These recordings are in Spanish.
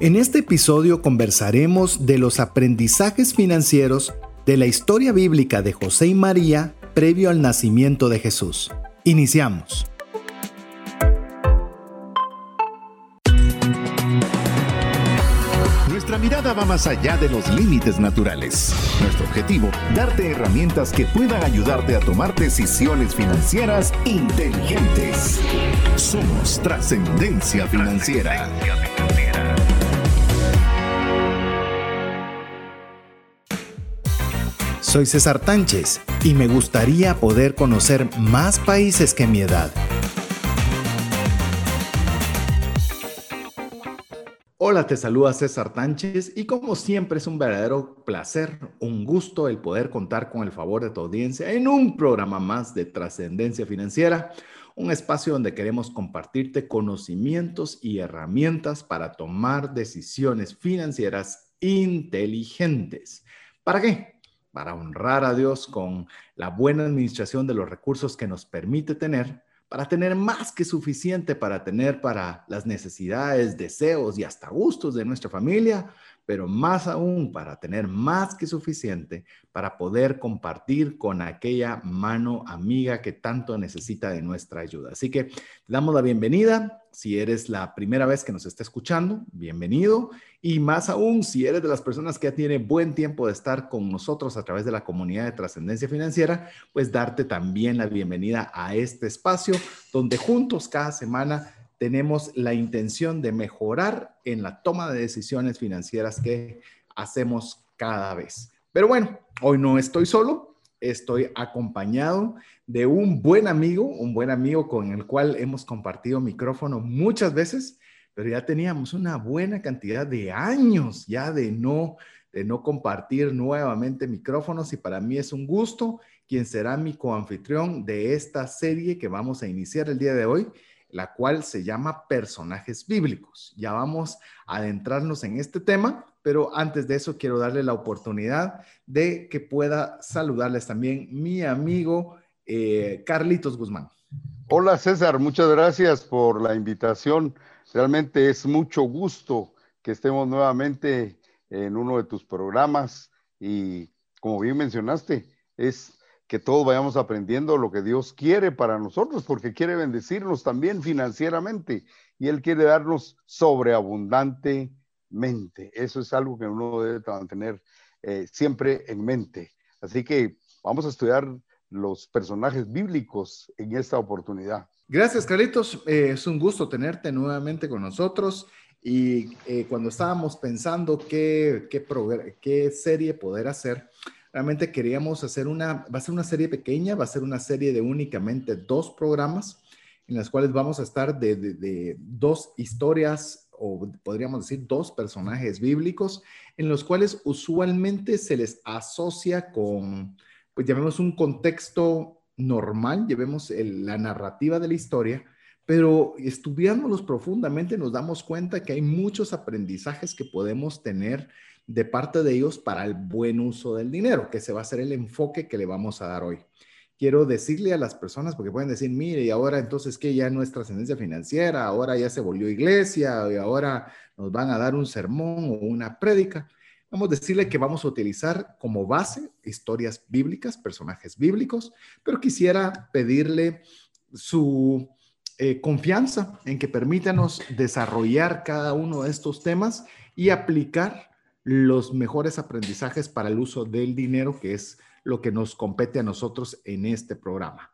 En este episodio conversaremos de los aprendizajes financieros de la historia bíblica de José y María previo al nacimiento de Jesús. Iniciamos. Nuestra mirada va más allá de los límites naturales. Nuestro objetivo, darte herramientas que puedan ayudarte a tomar decisiones financieras inteligentes. Somos trascendencia financiera. Soy César Tánchez y me gustaría poder conocer más países que mi edad. Hola, te saluda César Tánchez y como siempre es un verdadero placer, un gusto el poder contar con el favor de tu audiencia en un programa más de trascendencia financiera, un espacio donde queremos compartirte conocimientos y herramientas para tomar decisiones financieras inteligentes. ¿Para qué? Para honrar a Dios con la buena administración de los recursos que nos permite tener, para tener más que suficiente para tener para las necesidades, deseos y hasta gustos de nuestra familia, pero más aún para tener más que suficiente para poder compartir con aquella mano amiga que tanto necesita de nuestra ayuda. Así que damos la bienvenida. Si eres la primera vez que nos está escuchando, bienvenido. Y más aún, si eres de las personas que ya tiene buen tiempo de estar con nosotros a través de la comunidad de trascendencia financiera, pues darte también la bienvenida a este espacio donde juntos cada semana tenemos la intención de mejorar en la toma de decisiones financieras que hacemos cada vez. Pero bueno, hoy no estoy solo, estoy acompañado de un buen amigo, un buen amigo con el cual hemos compartido micrófono muchas veces, pero ya teníamos una buena cantidad de años ya de no de no compartir nuevamente micrófonos y para mí es un gusto quien será mi coanfitrión de esta serie que vamos a iniciar el día de hoy la cual se llama personajes bíblicos. Ya vamos a adentrarnos en este tema, pero antes de eso quiero darle la oportunidad de que pueda saludarles también mi amigo eh, Carlitos Guzmán. Hola César, muchas gracias por la invitación. Realmente es mucho gusto que estemos nuevamente en uno de tus programas y como bien mencionaste, es que todos vayamos aprendiendo lo que Dios quiere para nosotros, porque quiere bendecirnos también financieramente y Él quiere darnos sobreabundantemente. Eso es algo que uno debe mantener eh, siempre en mente. Así que vamos a estudiar los personajes bíblicos en esta oportunidad. Gracias, Carlitos. Eh, es un gusto tenerte nuevamente con nosotros. Y eh, cuando estábamos pensando qué, qué, qué serie poder hacer, Realmente queríamos hacer una, va a ser una serie pequeña, va a ser una serie de únicamente dos programas en las cuales vamos a estar de, dos historias o podríamos decir dos personajes bíblicos en los cuales usualmente se les asocia con, pues llamemos un contexto normal, llevemos la narrativa de la historia, pero estudiándolos profundamente nos damos cuenta que hay muchos aprendizajes que podemos tener de parte de ellos para el buen uso del dinero, que se va a ser el enfoque que le vamos a dar hoy. Quiero decirle a las personas, porque pueden decir, mire, y ahora entonces que ya no es financiera, ahora ya se volvió iglesia, y ahora nos van a dar un sermón o una prédica. Vamos a decirle que vamos a utilizar como base historias bíblicas, personajes bíblicos, pero quisiera pedirle su eh, confianza en que permítanos desarrollar cada uno de estos temas y aplicar los mejores aprendizajes para el uso del dinero, que es lo que nos compete a nosotros en este programa.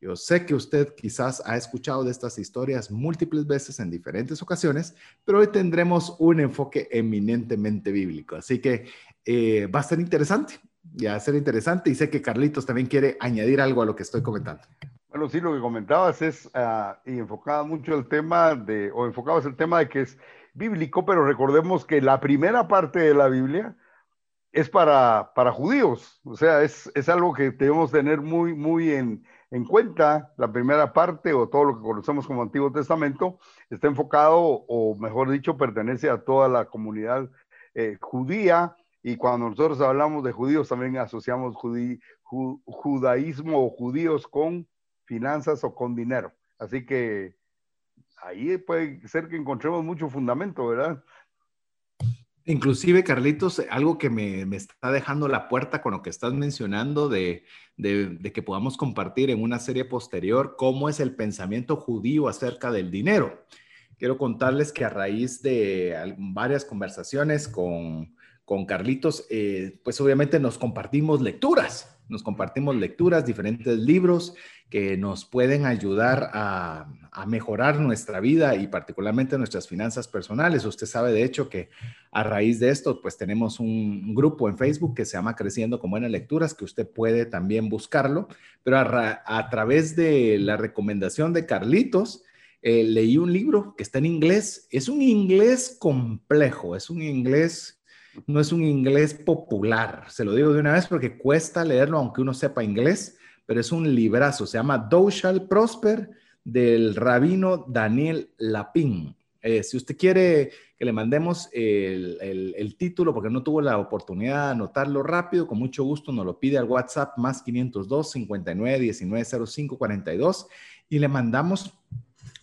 Yo sé que usted quizás ha escuchado de estas historias múltiples veces en diferentes ocasiones, pero hoy tendremos un enfoque eminentemente bíblico. Así que eh, va a ser interesante, ya va a ser interesante y sé que Carlitos también quiere añadir algo a lo que estoy comentando. Bueno, sí, lo que comentabas es, ah, y enfocaba mucho el tema de, o enfocabas el tema de que es bíblico, pero recordemos que la primera parte de la Biblia es para, para judíos, o sea, es, es algo que debemos tener muy, muy en, en, cuenta. La primera parte o todo lo que conocemos como Antiguo Testamento está enfocado, o mejor dicho, pertenece a toda la comunidad eh, judía. Y cuando nosotros hablamos de judíos, también asociamos judaísmo o judíos con finanzas o con dinero. Así que ahí puede ser que encontremos mucho fundamento, ¿verdad? Inclusive, Carlitos, algo que me, está dejando la puerta con lo que estás mencionando de, de, que podamos compartir en una serie posterior cómo es el pensamiento judío acerca del dinero. Quiero contarles que a raíz de varias conversaciones con, con Carlitos, eh, pues obviamente nos compartimos lecturas nos compartimos lecturas, diferentes libros que nos pueden ayudar a, mejorar nuestra vida y particularmente nuestras finanzas personales. Usted sabe, de hecho, que a raíz de esto, pues tenemos un grupo en Facebook que se llama Creciendo con Buenas Lecturas, que usted puede también buscarlo, pero a, través de la recomendación de Carlitos, eh, leí un libro que está en inglés. Es un inglés complejo, es un inglés no es un inglés popular, se lo digo de una vez porque cuesta leerlo aunque uno sepa inglés, pero es un librazo, se llama Thou Prosper del rabino Daniel Lapin. Eh, si usted quiere que le mandemos el, título, porque no tuvo la oportunidad de anotarlo rápido, con mucho gusto nos lo pide al WhatsApp más 502 59 19 05 42 y le mandamos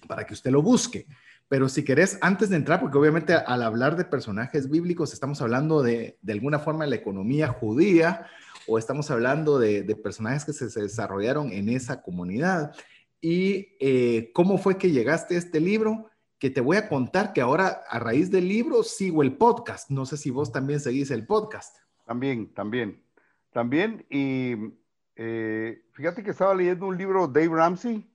para que usted lo busque. Pero si querés, antes de entrar, porque obviamente al hablar de personajes bíblicos estamos hablando de, de alguna forma de la economía judía o estamos hablando de, de personajes que se, desarrollaron en esa comunidad. ¿Y eh, cómo fue que llegaste a este libro? Que te voy a contar que ahora a raíz del libro sigo el podcast. No sé si vos también seguís el podcast. También, también, también. Y eh, fíjate que estaba leyendo un libro Dave Ramsey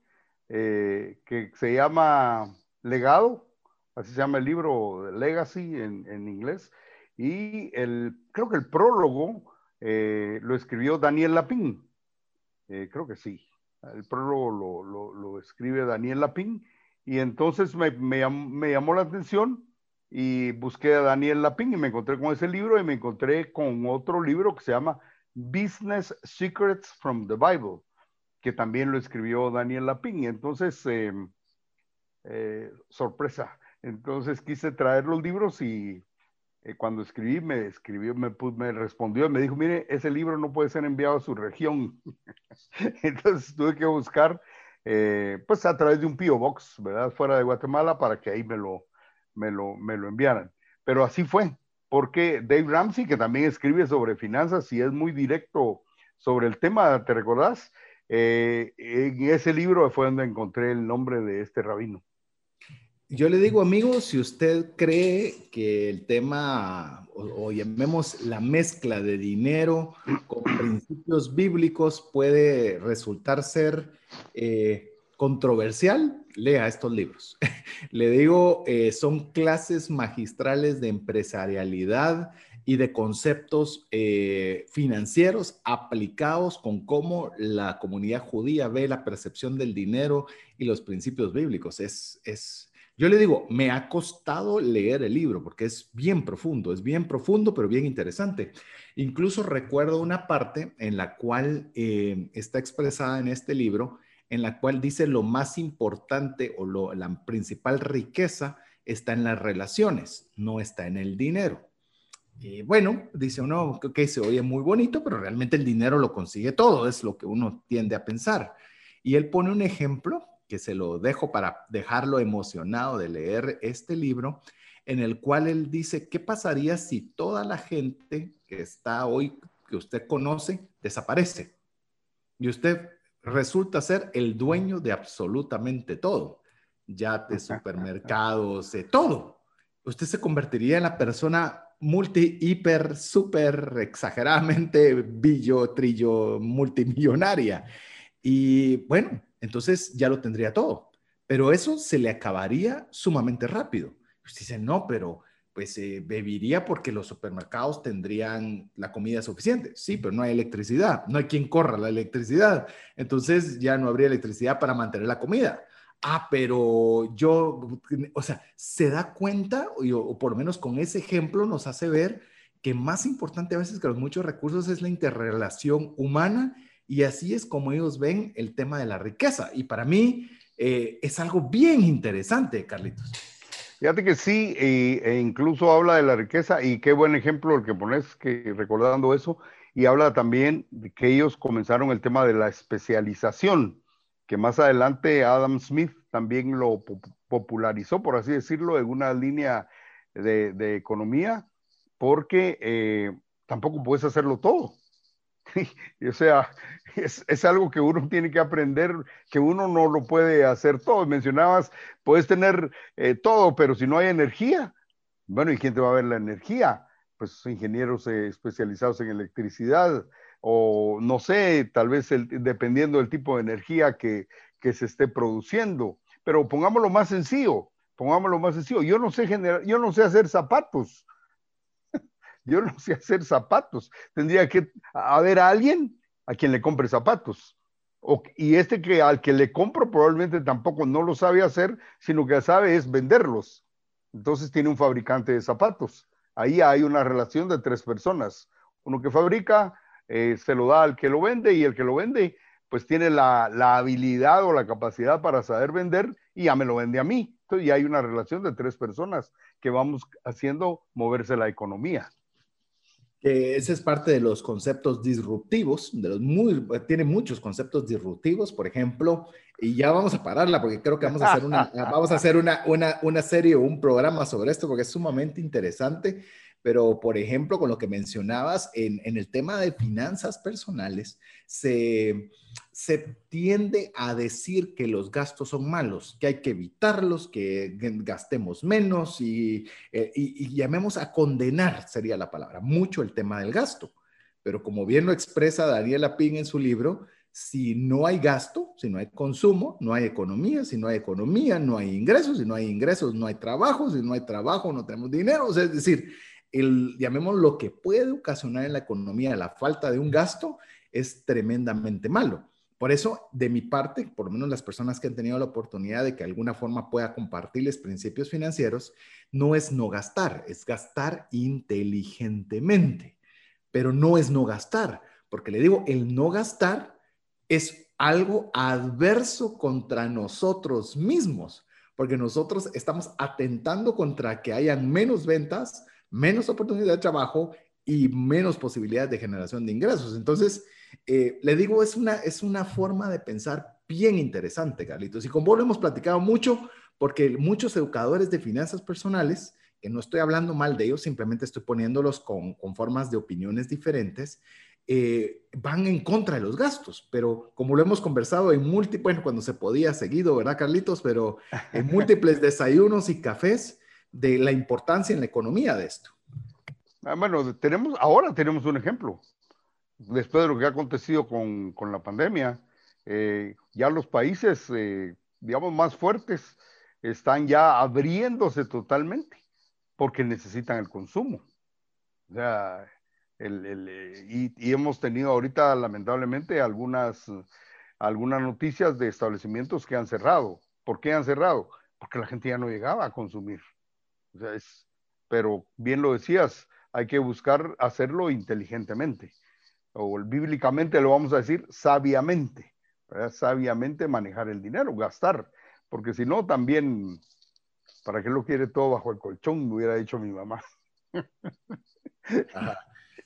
eh, que se llama Legado, así se llama el libro Legacy en, inglés, y el, creo que el prólogo eh, lo escribió Daniel Lapin, eh, creo que sí, el prólogo lo, escribe Daniel Lapin, y entonces me, llamó la atención y busqué a Daniel Lapin y me encontré con ese libro y me encontré con otro libro que se llama Business Secrets from the Bible, que también lo escribió Daniel Lapin. Y entonces, em, eh, sorpresa. Entonces quise traer los libros y eh, cuando escribí me escribió, me, me respondió y me dijo, mire, ese libro no puede ser enviado a su región. Entonces tuve que buscar, eh, pues a través de un P.O. Box, ¿verdad? Fuera de Guatemala para que ahí me lo, me lo, me lo enviaran. Pero así fue, porque Dave Ramsey, que también escribe sobre finanzas y es muy directo sobre el tema, ¿te recordás? en ese libro fue donde encontré el nombre de este rabino. Yo le digo, amigos, si usted cree que el tema, o, llamemos la mezcla de dinero con principios bíblicos puede resultar ser eh, controversial, lea estos libros. le digo, eh, son clases magistrales de empresarialidad y de conceptos eh, financieros aplicados con cómo la comunidad judía ve la percepción del dinero y los principios bíblicos. Es, es, yo le digo, me ha costado leer el libro porque es bien profundo, es bien profundo, pero bien interesante. Incluso recuerdo una parte en la cual eh, está expresada en este libro, en la cual dice lo más importante o la principal riqueza está en las relaciones, no está en el dinero. Bueno, dice uno que se oye muy bonito, pero realmente el dinero lo consigue todo, es lo que uno tiende a pensar. Y él pone un ejemplo que se lo dejo para dejarlo emocionado de leer este libro, en el cual él dice, ¿qué pasaría si toda la gente que está hoy, que usted conoce, desaparece? Y usted resulta ser el dueño de absolutamente todo, ya de supermercados, de todo. Usted se convertiría en la persona multi, hiper, súper, exageradamente billo, trillo, multimillonaria. Y bueno, entonces ya lo tendría todo. Pero eso se le acabaría sumamente rápido. Usted dice, no, pero pues eh, bebiría porque los supermercados tendrían la comida suficiente. Sí, pero no hay electricidad, no hay quien corra la electricidad. Entonces ya no habría electricidad para mantener la comida. Ah, pero yo, o sea, se da cuenta, o por lo menos con ese ejemplo nos hace ver que más importante a veces que los muchos recursos es la interrelación humana y así es como ellos ven el tema de la riqueza. Y para mí eh, es algo bien interesante, Carlitos. Fíjate que sí, e, incluso habla de la riqueza y qué buen ejemplo el que pones, recordando eso, y habla también de que ellos comenzaron el tema de la especialización, que más adelante Adam Smith también lo popularizó, por así decirlo, en una línea de, de economía, porque eh, tampoco puedes hacerlo todo. o sea, es, algo que uno tiene que aprender, que uno no lo puede hacer todo. Mencionabas, puedes tener eh, todo, pero si no hay energía, bueno, ¿y quién te va a ver la energía? Pues ingenieros eh, especializados en electricidad o no sé, tal vez dependiendo del tipo de energía que, que se esté produciendo. Pero pongámoslo más sencillo, pongámoslo más sencillo. Yo no sé generar, yo no sé hacer zapatos. Yo no sé hacer zapatos. Tendría que haber alguien a quien le compre zapatos. y este que al que le compro probablemente tampoco no lo sabe hacer, sino que sabe es venderlos. Entonces tiene un fabricante de zapatos. Ahí hay una relación de tres personas. Uno que fabrica, eh, se lo da al que lo vende y el que lo vende pues tiene la, habilidad o la capacidad para saber vender y ya me lo vende a mí. Entonces ya hay una relación de tres personas que vamos haciendo moverse la economía. Ese es parte de los conceptos disruptivos, de los muy, tiene muchos conceptos disruptivos, por ejemplo, y ya vamos a pararla porque creo que vamos a hacer una, vamos a hacer una, una, una serie o un programa sobre esto porque es sumamente interesante pero por ejemplo, con lo que mencionabas en, el tema de finanzas personales, se, tiende a decir que los gastos son malos, que hay que evitarlos, que gastemos menos y, eh, y llamemos a condenar, sería la palabra, mucho el tema del gasto. Pero como bien lo expresa Daniela Ping en su libro, si no hay gasto, si no hay consumo, no hay economía, si no hay economía, no hay ingresos, si no hay ingresos, no hay trabajo, si no hay trabajo, no tenemos dinero. es decir, el, llamemos lo que puede ocasionar en la economía la falta de un gasto es tremendamente malo. Por eso, de mi parte, por lo menos las personas que han tenido la oportunidad de que alguna forma pueda compartirles principios financieros, no es no gastar, es gastar inteligentemente, pero no es no gastar, porque le digo, el no gastar es algo adverso contra nosotros mismos, porque nosotros estamos atentando contra que hayan menos ventas, menos oportunidad de trabajo y menos posibilidades de generación de ingresos. Entonces, eh, le digo, es una, es una forma de pensar bien interesante, Carlitos. Y con vos lo hemos platicado mucho porque muchos educadores de finanzas personales, que no estoy hablando mal de ellos, simplemente estoy poniéndolos con, con formas de opiniones diferentes, eh, van en contra de los gastos, pero como lo hemos conversado en múltiples, bueno, cuando se podía seguido, ¿verdad, Carlitos? Pero en múltiples desayunos y cafés, de la importancia en la economía de esto. Ah, bueno, tenemos, ahora tenemos un ejemplo. Después de lo que ha acontecido con, la pandemia, eh, ya los países, eh, digamos, más fuertes están ya abriéndose totalmente porque necesitan el consumo. O sea, eh, y, y, hemos tenido ahorita, lamentablemente, algunas, algunas noticias de establecimientos que han cerrado. ¿Por qué han cerrado? Porque la gente ya no llegaba a consumir pero bien lo decías, hay que buscar hacerlo inteligentemente. O bíblicamente lo vamos a decir sabiamente, sabiamente manejar el dinero, gastar, porque si no también, ¿para qué lo quiere todo bajo el colchón? Me hubiera dicho mi mamá.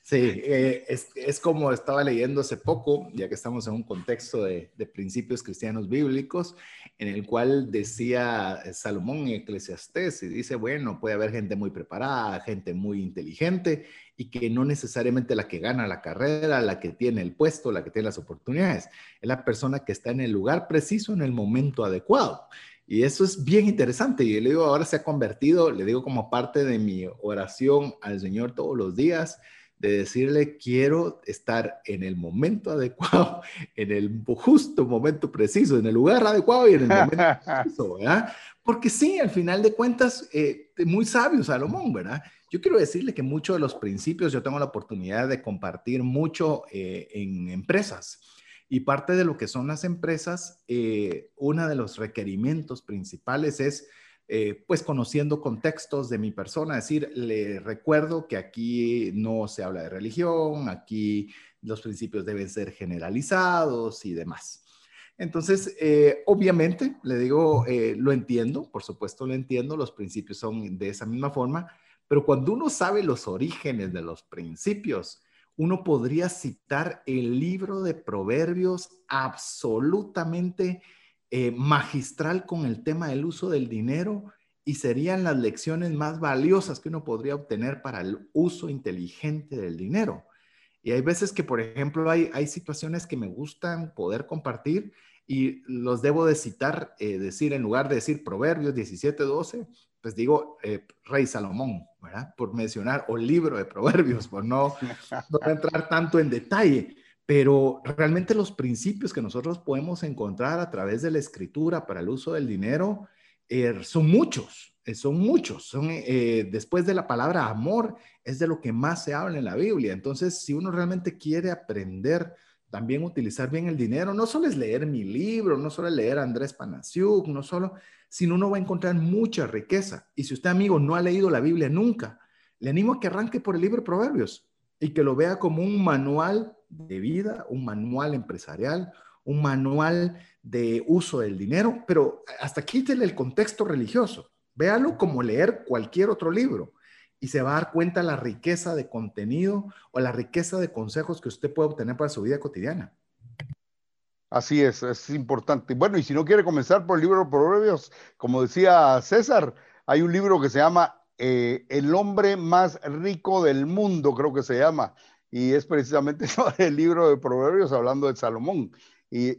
Sí, eh, es, como estaba leyendo hace poco, ya que estamos en un contexto de, principios cristianos bíblicos, en el cual decía Salomón en Eclesiastés, y dice, bueno, puede haber gente muy preparada, gente muy inteligente, y que no necesariamente la que gana la carrera, la que tiene el puesto, la que tiene las oportunidades, es la persona que está en el lugar preciso, en el momento adecuado. Y eso es bien interesante. Y le digo, ahora se ha convertido, le digo como parte de mi oración al Señor todos los días de decirle, quiero estar en el momento adecuado, en el justo momento preciso, en el lugar adecuado y en el momento preciso, ¿verdad? Porque sí, al final de cuentas, eh, muy sabio Salomón, ¿verdad? Yo quiero decirle que muchos de los principios, yo tengo la oportunidad de compartir mucho eh, en empresas. Y parte de lo que son las empresas, eh, uno de los requerimientos principales es eh, pues conociendo contextos de mi persona, decir, le recuerdo que aquí no se habla de religión, aquí los principios deben ser generalizados y demás. Entonces, eh, obviamente, le digo, eh, lo entiendo, por supuesto lo entiendo, los principios son de esa misma forma, pero cuando uno sabe los orígenes de los principios, uno podría citar el libro de proverbios absolutamente eh, magistral con el tema del uso del dinero y serían las lecciones más valiosas que uno podría obtener para el uso inteligente del dinero. Y hay veces que, por ejemplo, hay, hay situaciones que me gustan poder compartir y los debo de citar, eh, decir, en lugar de decir Proverbios 17, 12, pues digo eh, Rey Salomón, ¿verdad? Por mencionar, o libro de Proverbios, por no, no entrar tanto en detalle. Pero realmente los principios que nosotros podemos encontrar a través de la escritura para el uso del dinero eh, son muchos, son muchos. Son, después de la palabra amor, es de lo que más se habla en la Biblia. Entonces, si uno realmente quiere aprender también utilizar bien el dinero. No solo es leer mi libro, no solo es leer Andrés Panasiuk, no solo, sino uno va a encontrar mucha riqueza. Y si usted, amigo, no ha leído la Biblia nunca, le animo a que arranque por el libro Proverbios y que lo vea como un manual de vida, un manual empresarial, un manual de uso del dinero, pero hasta quítele el contexto religioso. Véalo como leer cualquier otro libro y se va a dar cuenta la riqueza de contenido o la riqueza de consejos que usted puede obtener para su vida cotidiana. Así es, es importante. Bueno, y si no quiere comenzar por el libro de Proverbios, como decía César, hay un libro que se llama eh, El hombre más rico del mundo, creo que se llama, y es precisamente el libro de Proverbios hablando de Salomón. Y,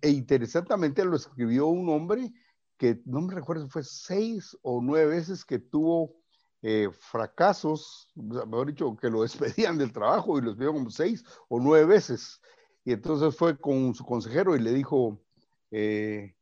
e interesantemente lo escribió un hombre que no me recuerdo, fue seis o nueve veces que tuvo eh, fracasos, mejor dicho, que lo despedían del trabajo y los vio como seis o nueve veces. Y entonces fue con su consejero y le dijo eh,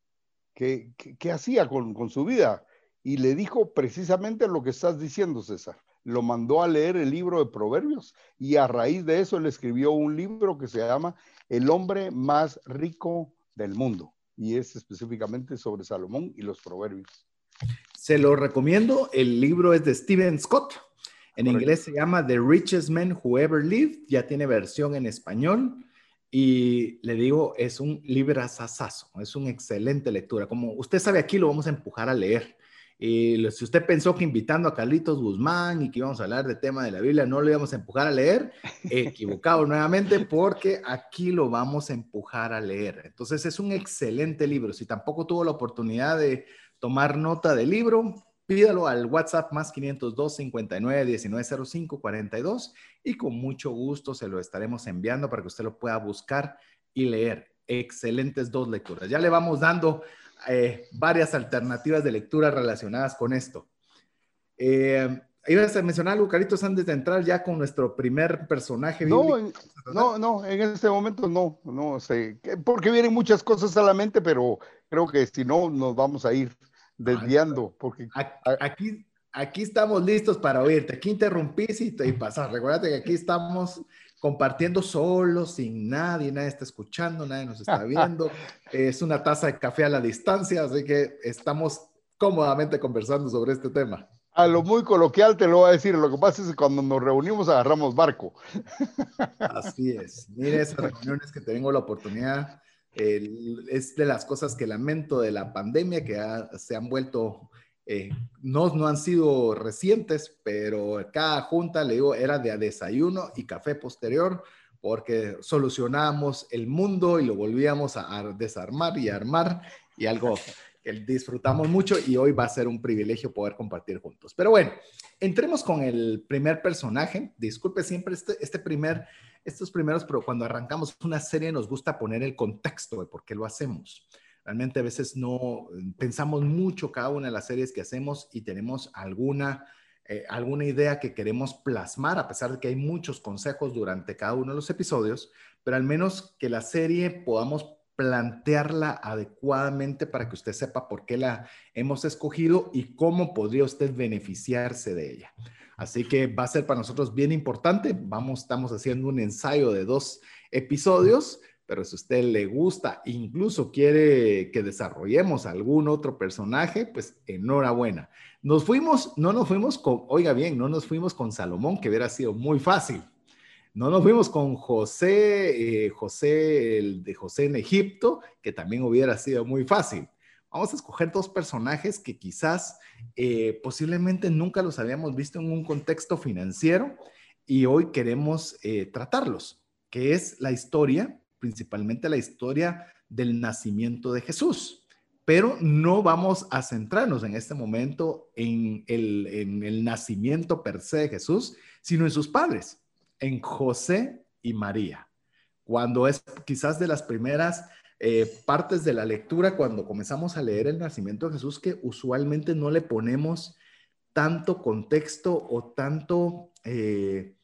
¿qué, hacía con, con, su vida. Y le dijo precisamente lo que estás diciendo, César. Lo mandó a leer el libro de Proverbios y a raíz de eso le escribió un libro que se llama El hombre más rico del mundo. Y es específicamente sobre Salomón y los Proverbios. Se lo recomiendo. El libro es de Steven Scott. En inglés se llama The Richest Man Who Ever Lived. Ya tiene versión en español. Y le digo, es un libro asasazo. Es una excelente lectura. Como usted sabe, aquí lo vamos a empujar a leer. Y si usted pensó que invitando a Carlitos Guzmán y que íbamos a hablar de tema de la Biblia, no lo íbamos a empujar a leer, equivocado nuevamente, porque aquí lo vamos a empujar a leer. Entonces es un excelente libro. Si tampoco tuvo la oportunidad de tomar nota del libro, pídalo al WhatsApp más 502 59 19 05 42 y con mucho gusto se lo estaremos enviando para que usted lo pueda buscar y leer. Excelentes dos lecturas. Ya le vamos dando eh, varias alternativas de lectura relacionadas con esto. Eh, ¿Ibas a mencionar algo, Caritos, antes de entrar ya con nuestro primer personaje No, no, no, en este momento no, no sé, porque vienen muchas cosas a la mente, pero creo que si no, nos vamos a ir desviando. Porque... Aquí, aquí estamos listos para oírte. Aquí interrumpís y, y pasar. Recuerda que aquí estamos compartiendo solo, sin nadie, nadie está escuchando, nadie nos está viendo. es una taza de café a la distancia, así que estamos cómodamente conversando sobre este tema. A lo muy coloquial te lo voy a decir, lo que pasa es que cuando nos reunimos agarramos barco. Así es. Mire, esas reuniones que tengo la oportunidad es de las cosas que lamento de la pandemia, que se han vuelto, eh, no, no han sido recientes, pero cada junta, le digo, era de desayuno y café posterior, porque solucionábamos el mundo y lo volvíamos a, desarmar y armar, y algo que disfrutamos mucho y hoy va a ser un privilegio poder compartir juntos. Pero bueno, entremos con el primer personaje. Disculpe siempre este, este primer estos primeros, pero cuando arrancamos una serie nos gusta poner el contexto de por qué lo hacemos. Realmente a veces no pensamos mucho cada una de las series que hacemos y tenemos alguna, eh, alguna idea que queremos plasmar, a pesar de que hay muchos consejos durante cada uno de los episodios, pero al menos que la serie podamos plantearla adecuadamente para que usted sepa por qué la hemos escogido y cómo podría usted beneficiarse de ella. Así que va a ser para nosotros bien importante. Vamos, estamos haciendo un ensayo de dos episodios, pero si usted le gusta, incluso quiere que desarrollemos algún otro personaje, pues enhorabuena. Nos fuimos, no nos fuimos con, oiga bien, no nos fuimos con Salomón, que hubiera sido muy fácil. No nos fuimos con José, eh, José, el de José en Egipto, que también hubiera sido muy fácil. Vamos a escoger dos personajes que quizás eh, posiblemente nunca los habíamos visto en un contexto financiero y hoy queremos eh, tratarlos, que es la historia, principalmente la historia del nacimiento de Jesús. pero no vamos a centrarnos en este momento en el, en el nacimiento per se de Jesús, sino en sus padres, en José y María. Cuando es quizás de las primeras eh, partes de la lectura, cuando comenzamos a leer el nacimiento de Jesús, que usualmente no le ponemos tanto contexto o tanto, eh,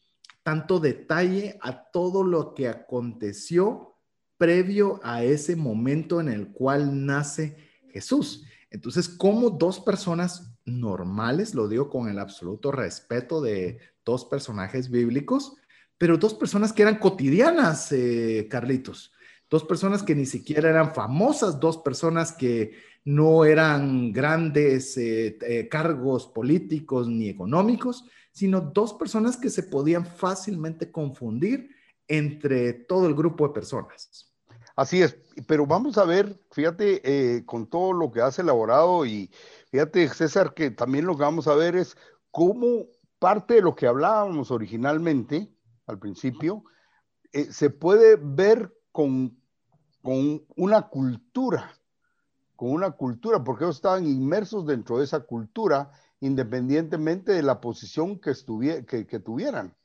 tanto detalle a todo lo que aconteció previo a ese momento en el cual nace Jesús. Entonces, como dos personas normales, lo digo con el absoluto respeto de dos personajes bíblicos, pero dos personas que eran cotidianas, eh, Carlitos, dos personas que ni siquiera eran famosas, dos personas que no eran grandes eh, eh, cargos políticos ni económicos, sino dos personas que se podían fácilmente confundir entre todo el grupo de personas. Así es, pero vamos a ver, fíjate, eh, con todo lo que has elaborado y fíjate, César, que también lo que vamos a ver es cómo parte de lo que hablábamos originalmente al principio eh, se puede ver con, con una cultura, con una cultura, porque ellos estaban inmersos dentro de esa cultura independientemente de la posición que, que, que tuvieran.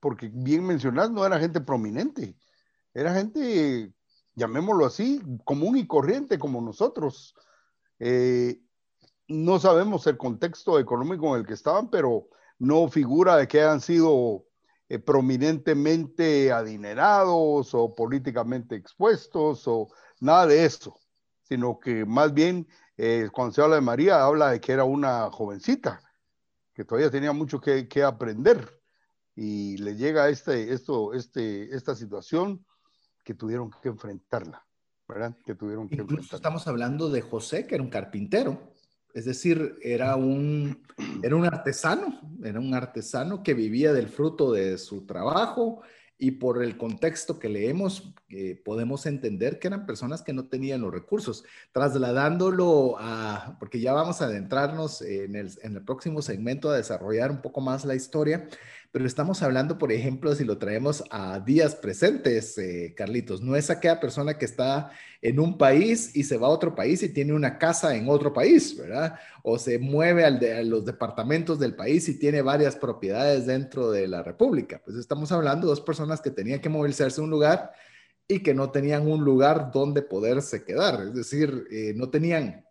Porque bien mencionás, no era gente prominente, era gente llamémoslo así, común y corriente como nosotros. Eh, no sabemos el contexto económico en el que estaban, pero no figura de que hayan sido eh, prominentemente adinerados o políticamente expuestos o nada de eso, sino que más bien eh, cuando se habla de María, habla de que era una jovencita, que todavía tenía mucho que, que aprender. Y le llega este, esto, este, esta situación que tuvieron que enfrentarla, ¿verdad? Que tuvieron que Incluso estamos hablando de José, que era un carpintero, es decir, era un, era un artesano, era un artesano que vivía del fruto de su trabajo y por el contexto que leemos eh, podemos entender que eran personas que no tenían los recursos, trasladándolo a, porque ya vamos a adentrarnos en el, en el próximo segmento a desarrollar un poco más la historia, pero estamos hablando, por ejemplo, si lo traemos a días presentes, eh, Carlitos, no es aquella persona que está en un país y se va a otro país y tiene una casa en otro país, ¿verdad? O se mueve a los departamentos del país y tiene varias propiedades dentro de la República. Pues estamos hablando de dos personas que tenían que moverse a un lugar y que no tenían un lugar donde poderse quedar, es decir, eh, no tenían,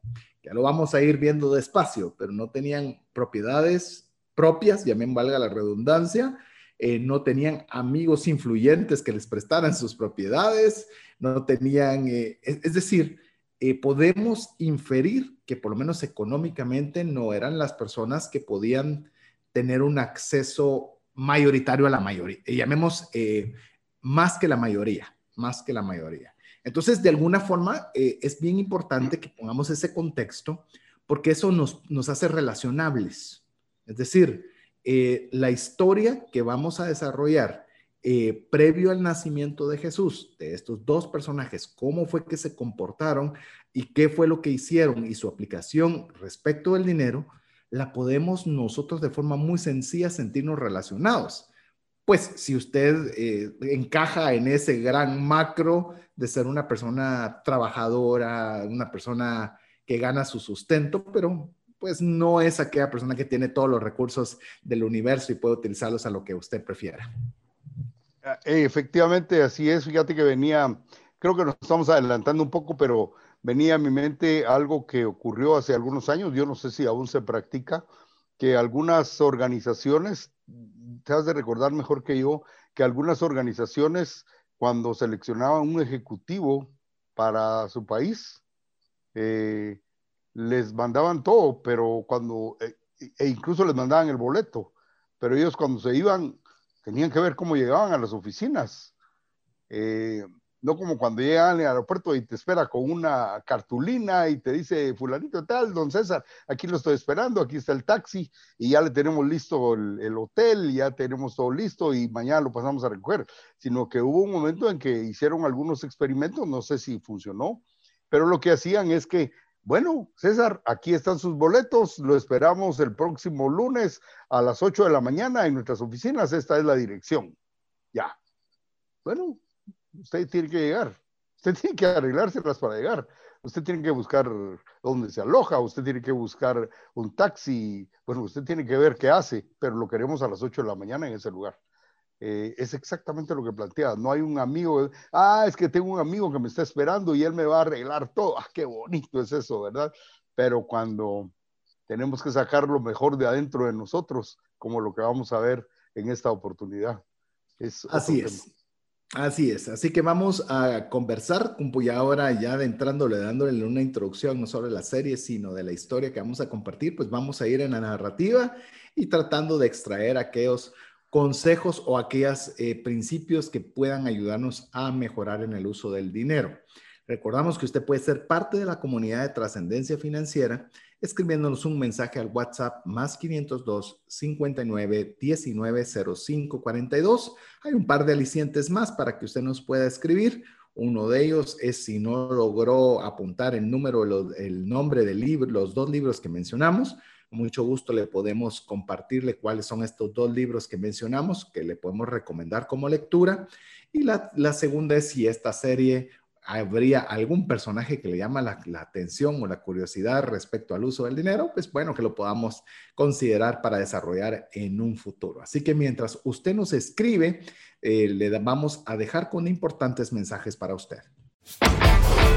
ya lo vamos a ir viendo despacio, pero no tenían propiedades propias, ya valga la redundancia, eh, no tenían amigos influyentes que les prestaran sus propiedades, no tenían, eh, es, decir, eh, podemos inferir que por lo menos económicamente no eran las personas que podían tener un acceso mayoritario a la mayoría, llamemos más que la mayoría, más que la mayoría. Entonces, de alguna forma, es bien importante que pongamos ese contexto porque eso nos, nos hace relacionables. Es decir, eh, la historia que vamos a desarrollar eh, previo al nacimiento de Jesús, de estos dos personajes, cómo fue que se comportaron y qué fue lo que hicieron y su aplicación respecto del dinero, la podemos nosotros de forma muy sencilla sentirnos relacionados. Pues si usted eh, encaja en ese gran macro de ser una persona trabajadora, una persona que gana su sustento, pero pues no es aquella persona que tiene todos los recursos del universo y puede utilizarlos a lo que usted prefiera. Ah, efectivamente, así es. Fíjate que venía, creo que nos estamos adelantando un poco, pero venía a mi mente algo que ocurrió hace algunos años, yo no sé si aún se practica, que algunas organizaciones, te has de recordar mejor que yo, que algunas organizaciones cuando seleccionaban un ejecutivo para su país, eh, les mandaban todo, pero cuando, e, e, incluso les mandaban el boleto, pero ellos cuando se iban tenían que ver cómo llegaban a las oficinas. Eh, no como cuando llegan al aeropuerto y te espera con una cartulina y te dice, fulanito tal, don César, aquí lo estoy esperando, aquí está el taxi y ya le tenemos listo el, el, hotel, ya tenemos todo listo y mañana lo pasamos a recoger, sino que hubo un momento en que hicieron algunos experimentos, no sé si funcionó, pero lo que hacían es que bueno, César, aquí están sus boletos, lo esperamos el próximo lunes a las 8 de la mañana en nuestras oficinas, esta es la dirección. Ya. Bueno, usted tiene que llegar, usted tiene que arreglárselas para llegar. usted tiene que buscar dónde se aloja, usted tiene que buscar un taxi, bueno, usted tiene que ver qué hace, pero lo queremos a las 8 de la mañana en ese lugar. Eh, es exactamente lo que plantea. No hay un amigo, ah, es que tengo un amigo que me está esperando y él me va a arreglar todo. Ah, qué bonito es eso, ¿verdad? Pero cuando tenemos que sacar lo mejor de adentro de nosotros, como lo que vamos a ver en esta oportunidad. Es Así es. Así es, así que vamos a conversar, y ahora ya adentrándole, dándole una introducción no solo de la serie, sino de la historia que vamos a compartir, pues vamos a ir en la narrativa y tratando de extraer aquellos consejos o aquellos eh, principios que puedan ayudarnos a mejorar en el uso del dinero. Recordamos que usted puede ser parte de la comunidad de trascendencia financiera escribiéndonos un mensaje al WhatsApp más 502 59 19 05 42. Hay un par de alicientes más para que usted nos pueda escribir. Uno de ellos es si no logró apuntar el número, el nombre del libro, los dos libros que mencionamos. Mucho gusto le podemos compartirle cuáles son estos dos libros que mencionamos, que le podemos recomendar como lectura. Y la, segunda es si esta serie habría algún personaje que le llama la, atención o la curiosidad respecto al uso del dinero, pues bueno, que lo podamos considerar para desarrollar en un futuro. Así que mientras usted nos escribe, eh, le vamos a dejar con importantes mensajes para usted.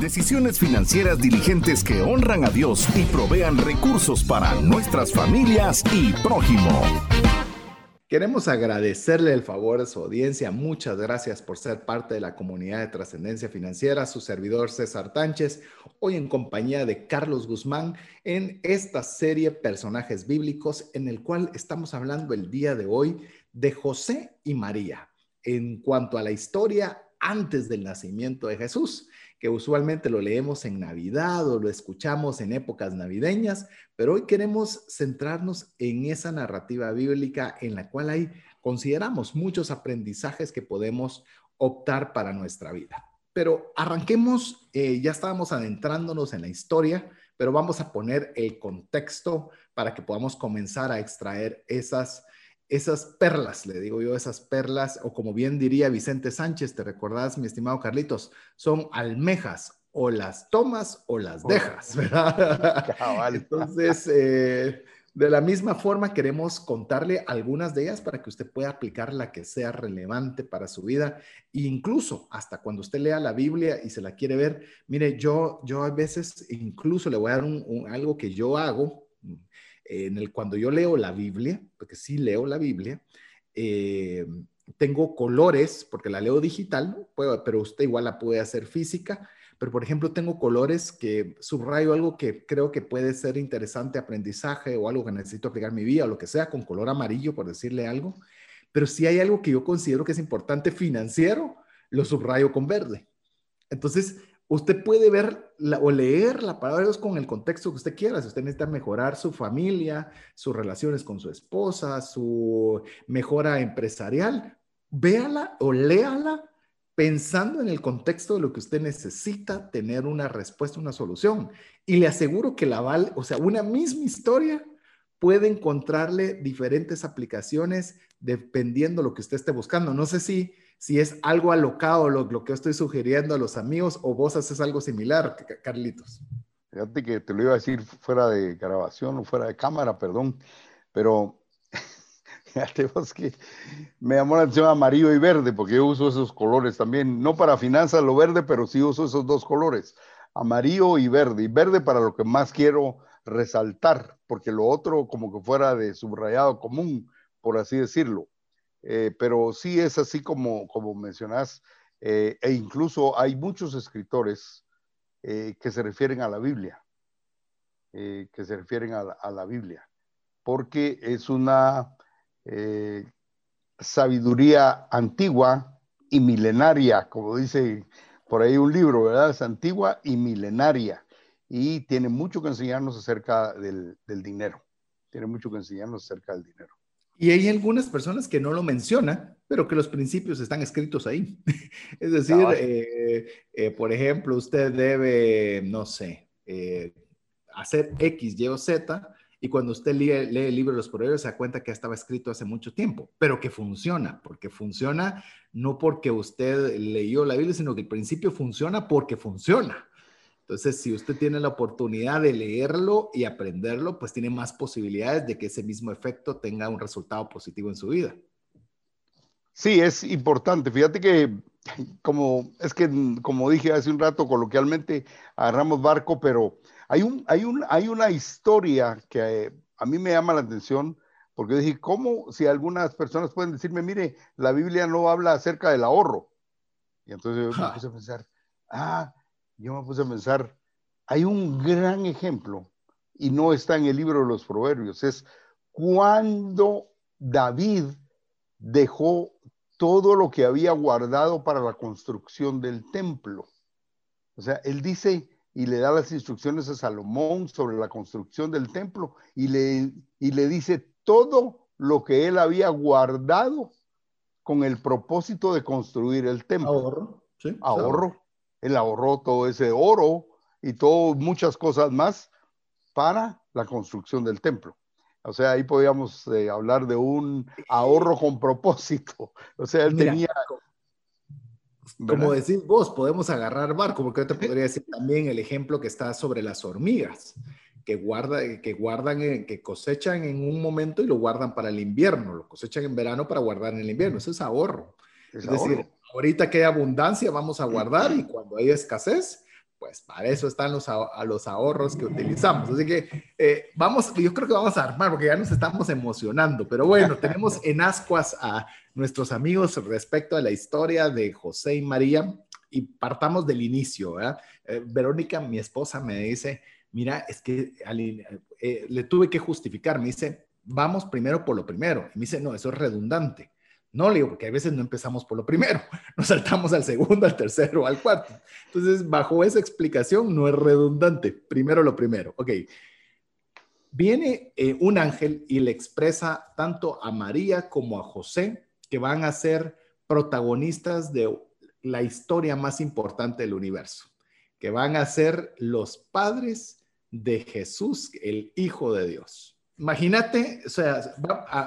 Decisiones financieras diligentes que honran a Dios y provean recursos para nuestras familias y prójimo. Queremos agradecerle el favor de su audiencia. Muchas gracias por ser parte de la comunidad de trascendencia financiera. Su servidor César Tánchez, hoy en compañía de Carlos Guzmán, en esta serie Personajes Bíblicos, en el cual estamos hablando el día de hoy de José y María en cuanto a la historia antes del nacimiento de Jesús que usualmente lo leemos en Navidad o lo escuchamos en épocas navideñas, pero hoy queremos centrarnos en esa narrativa bíblica en la cual hay, consideramos, muchos aprendizajes que podemos optar para nuestra vida. Pero arranquemos, eh, ya estábamos adentrándonos en la historia, pero vamos a poner el contexto para que podamos comenzar a extraer esas esas perlas, le digo yo, esas perlas, o como bien diría Vicente Sánchez, te recordás, mi estimado Carlitos, son almejas, o las tomas o las dejas, ¿verdad? Entonces, eh, de la misma forma, queremos contarle algunas de ellas para que usted pueda aplicar la que sea relevante para su vida, e incluso hasta cuando usted lea la Biblia y se la quiere ver, mire, yo, yo a veces incluso le voy a dar algo que yo hago, en el, cuando yo leo la Biblia, porque sí leo la Biblia, eh, tengo colores, porque la leo digital, pero usted igual la puede hacer física, pero por ejemplo tengo colores que subrayo algo que creo que puede ser interesante aprendizaje o algo que necesito aplicar mi vida o lo que sea, con color amarillo, por decirle algo. Pero si hay algo que yo considero que es importante financiero, lo subrayo con verde. Entonces, usted puede ver o leer la palabra de Dios con el contexto que usted quiera. Si usted necesita mejorar su familia, sus relaciones con su esposa, su mejora empresarial, véala o léala pensando en el contexto de lo que usted necesita tener una respuesta, una solución. Y le aseguro que la vale, o sea, una misma historia puede encontrarle diferentes aplicaciones dependiendo de lo que usted esté buscando. No sé si si es algo alocado lo, lo que estoy sugiriendo a los amigos o vos haces algo similar, Carlitos. Fíjate que te lo iba a decir fuera de grabación o fuera de cámara, perdón, pero fíjate vos que me llamó la atención amarillo y verde, porque yo uso esos colores también, no para finanzas lo verde, pero sí uso esos dos colores, amarillo y verde, y verde para lo que más quiero resaltar, porque lo otro como que fuera de subrayado común, por así decirlo. Eh, pero sí es así como, como mencionás, eh, e incluso hay muchos escritores eh, que se refieren a la Biblia, que se refieren a la, Biblia, porque es una sabiduría antigua y milenaria, como dice por ahí un libro, ¿verdad? Es antigua y milenaria y tiene mucho que enseñarnos acerca del, del dinero. Tiene mucho que enseñarnos acerca del dinero. Y hay algunas personas que no lo mencionan, pero que los principios están escritos ahí. es decir, eh, eh, por ejemplo, usted debe, no sé, eh, hacer X, Y o Z, y cuando usted lee, el libro de los proverbios se da cuenta que estaba escrito hace mucho tiempo, pero que funciona, porque funciona no porque usted leyó la Biblia, sino que el principio funciona porque funciona. Entonces, si usted tiene la oportunidad de leerlo y aprenderlo, pues tiene más posibilidades de que ese mismo efecto tenga un resultado positivo en su vida. Sí, es importante. Fíjate que, como es que, como dije hace un rato, coloquialmente agarramos barco, pero hay, un, hay, un, hay una historia que eh, a mí me llama la atención, porque dije, ¿cómo si algunas personas pueden decirme, mire, la Biblia no habla acerca del ahorro? Y entonces yo me puse a pensar, ah, yo me puse a pensar, hay un gran ejemplo y no está en el libro de los proverbios, es cuando David dejó todo lo que había guardado para la construcción del templo. O sea, él dice y le da las instrucciones a Salomón sobre la construcción del templo y le, y le dice todo lo que él había guardado con el propósito de construir el templo. Ahorro. ¿sí? Ahorro él ahorró todo ese oro y todo, muchas cosas más para la construcción del templo. O sea, ahí podíamos eh, hablar de un ahorro con propósito. O sea, él tenía... Como decís vos, podemos agarrar barco, porque yo te podría decir también el ejemplo que está sobre las hormigas, que, guarda, que guardan, que cosechan en un momento y lo guardan para el invierno, lo cosechan en verano para guardar en el invierno. Eso es ahorro. Es, decir, ahorita que hay abundancia, vamos a guardar y cuando hay escasez, pues para eso están los, a, los ahorros que utilizamos. Así que eh, vamos, yo creo que vamos a armar porque ya nos estamos emocionando, pero bueno, tenemos en ascuas a nuestros amigos respecto a la historia de José y María y partamos del inicio. Eh, Verónica, mi esposa, me dice, mira, es que eh, le tuve que justificar, me dice, vamos primero por lo primero. Y me dice, no, eso es redundante. No, le digo, porque a veces no empezamos por lo primero, nos saltamos al segundo, al tercero, al cuarto. Entonces, bajo esa explicación, no es redundante. Primero lo primero. Ok. Viene eh, un ángel y le expresa tanto a María como a José que van a ser protagonistas de la historia más importante del universo, que van a ser los padres de Jesús, el Hijo de Dios. Imagínate, o sea,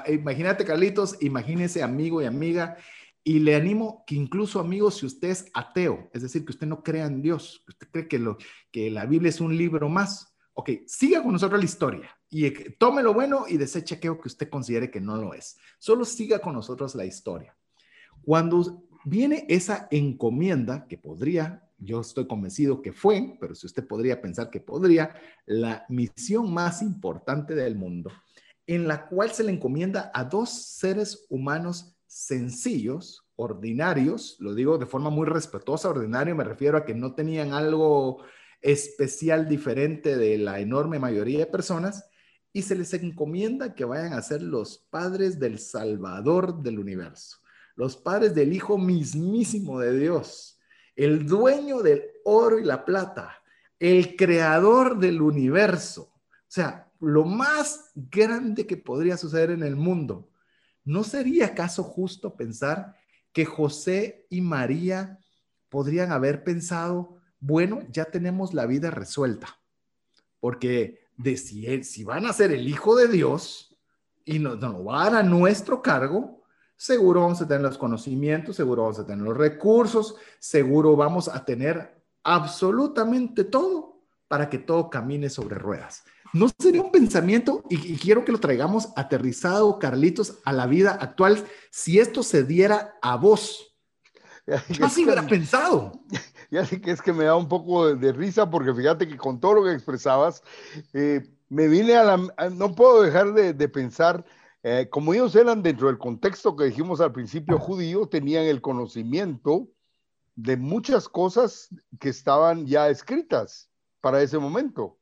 imagínate Carlitos, imagínese amigo y amiga, y le animo que incluso amigos, si usted es ateo, es decir, que usted no crea en Dios, que usted cree que, lo, que la Biblia es un libro más, ok, siga con nosotros la historia y tome lo bueno y deseche aquello que usted considere que no lo es. Solo siga con nosotros la historia. Cuando viene esa encomienda que podría yo estoy convencido que fue, pero si usted podría pensar que podría, la misión más importante del mundo, en la cual se le encomienda a dos seres humanos sencillos, ordinarios, lo digo de forma muy respetuosa, ordinario, me refiero a que no tenían algo especial diferente de la enorme mayoría de personas, y se les encomienda que vayan a ser los padres del Salvador del universo, los padres del Hijo mismísimo de Dios el dueño del oro y la plata, el creador del universo. O sea, lo más grande que podría suceder en el mundo. ¿No sería acaso justo pensar que José y María podrían haber pensado, bueno, ya tenemos la vida resuelta? Porque de si, van a ser el Hijo de Dios y nos, nos van a nuestro cargo, seguro vamos a tener los conocimientos, seguro vamos a tener los recursos, seguro vamos a tener absolutamente todo para que todo camine sobre ruedas. No sería un pensamiento, y, quiero que lo traigamos aterrizado, Carlitos, a la vida actual, si esto se diera a vos. Yo sí hubiera pensado. Ya sé que es que me da un poco de, risa, porque fíjate que con todo lo que expresabas, eh, me vine a la... no puedo dejar de pensar eh, como ellos eran dentro del contexto que dijimos al principio judío, tenían el conocimiento de muchas cosas que estaban ya escritas para ese momento.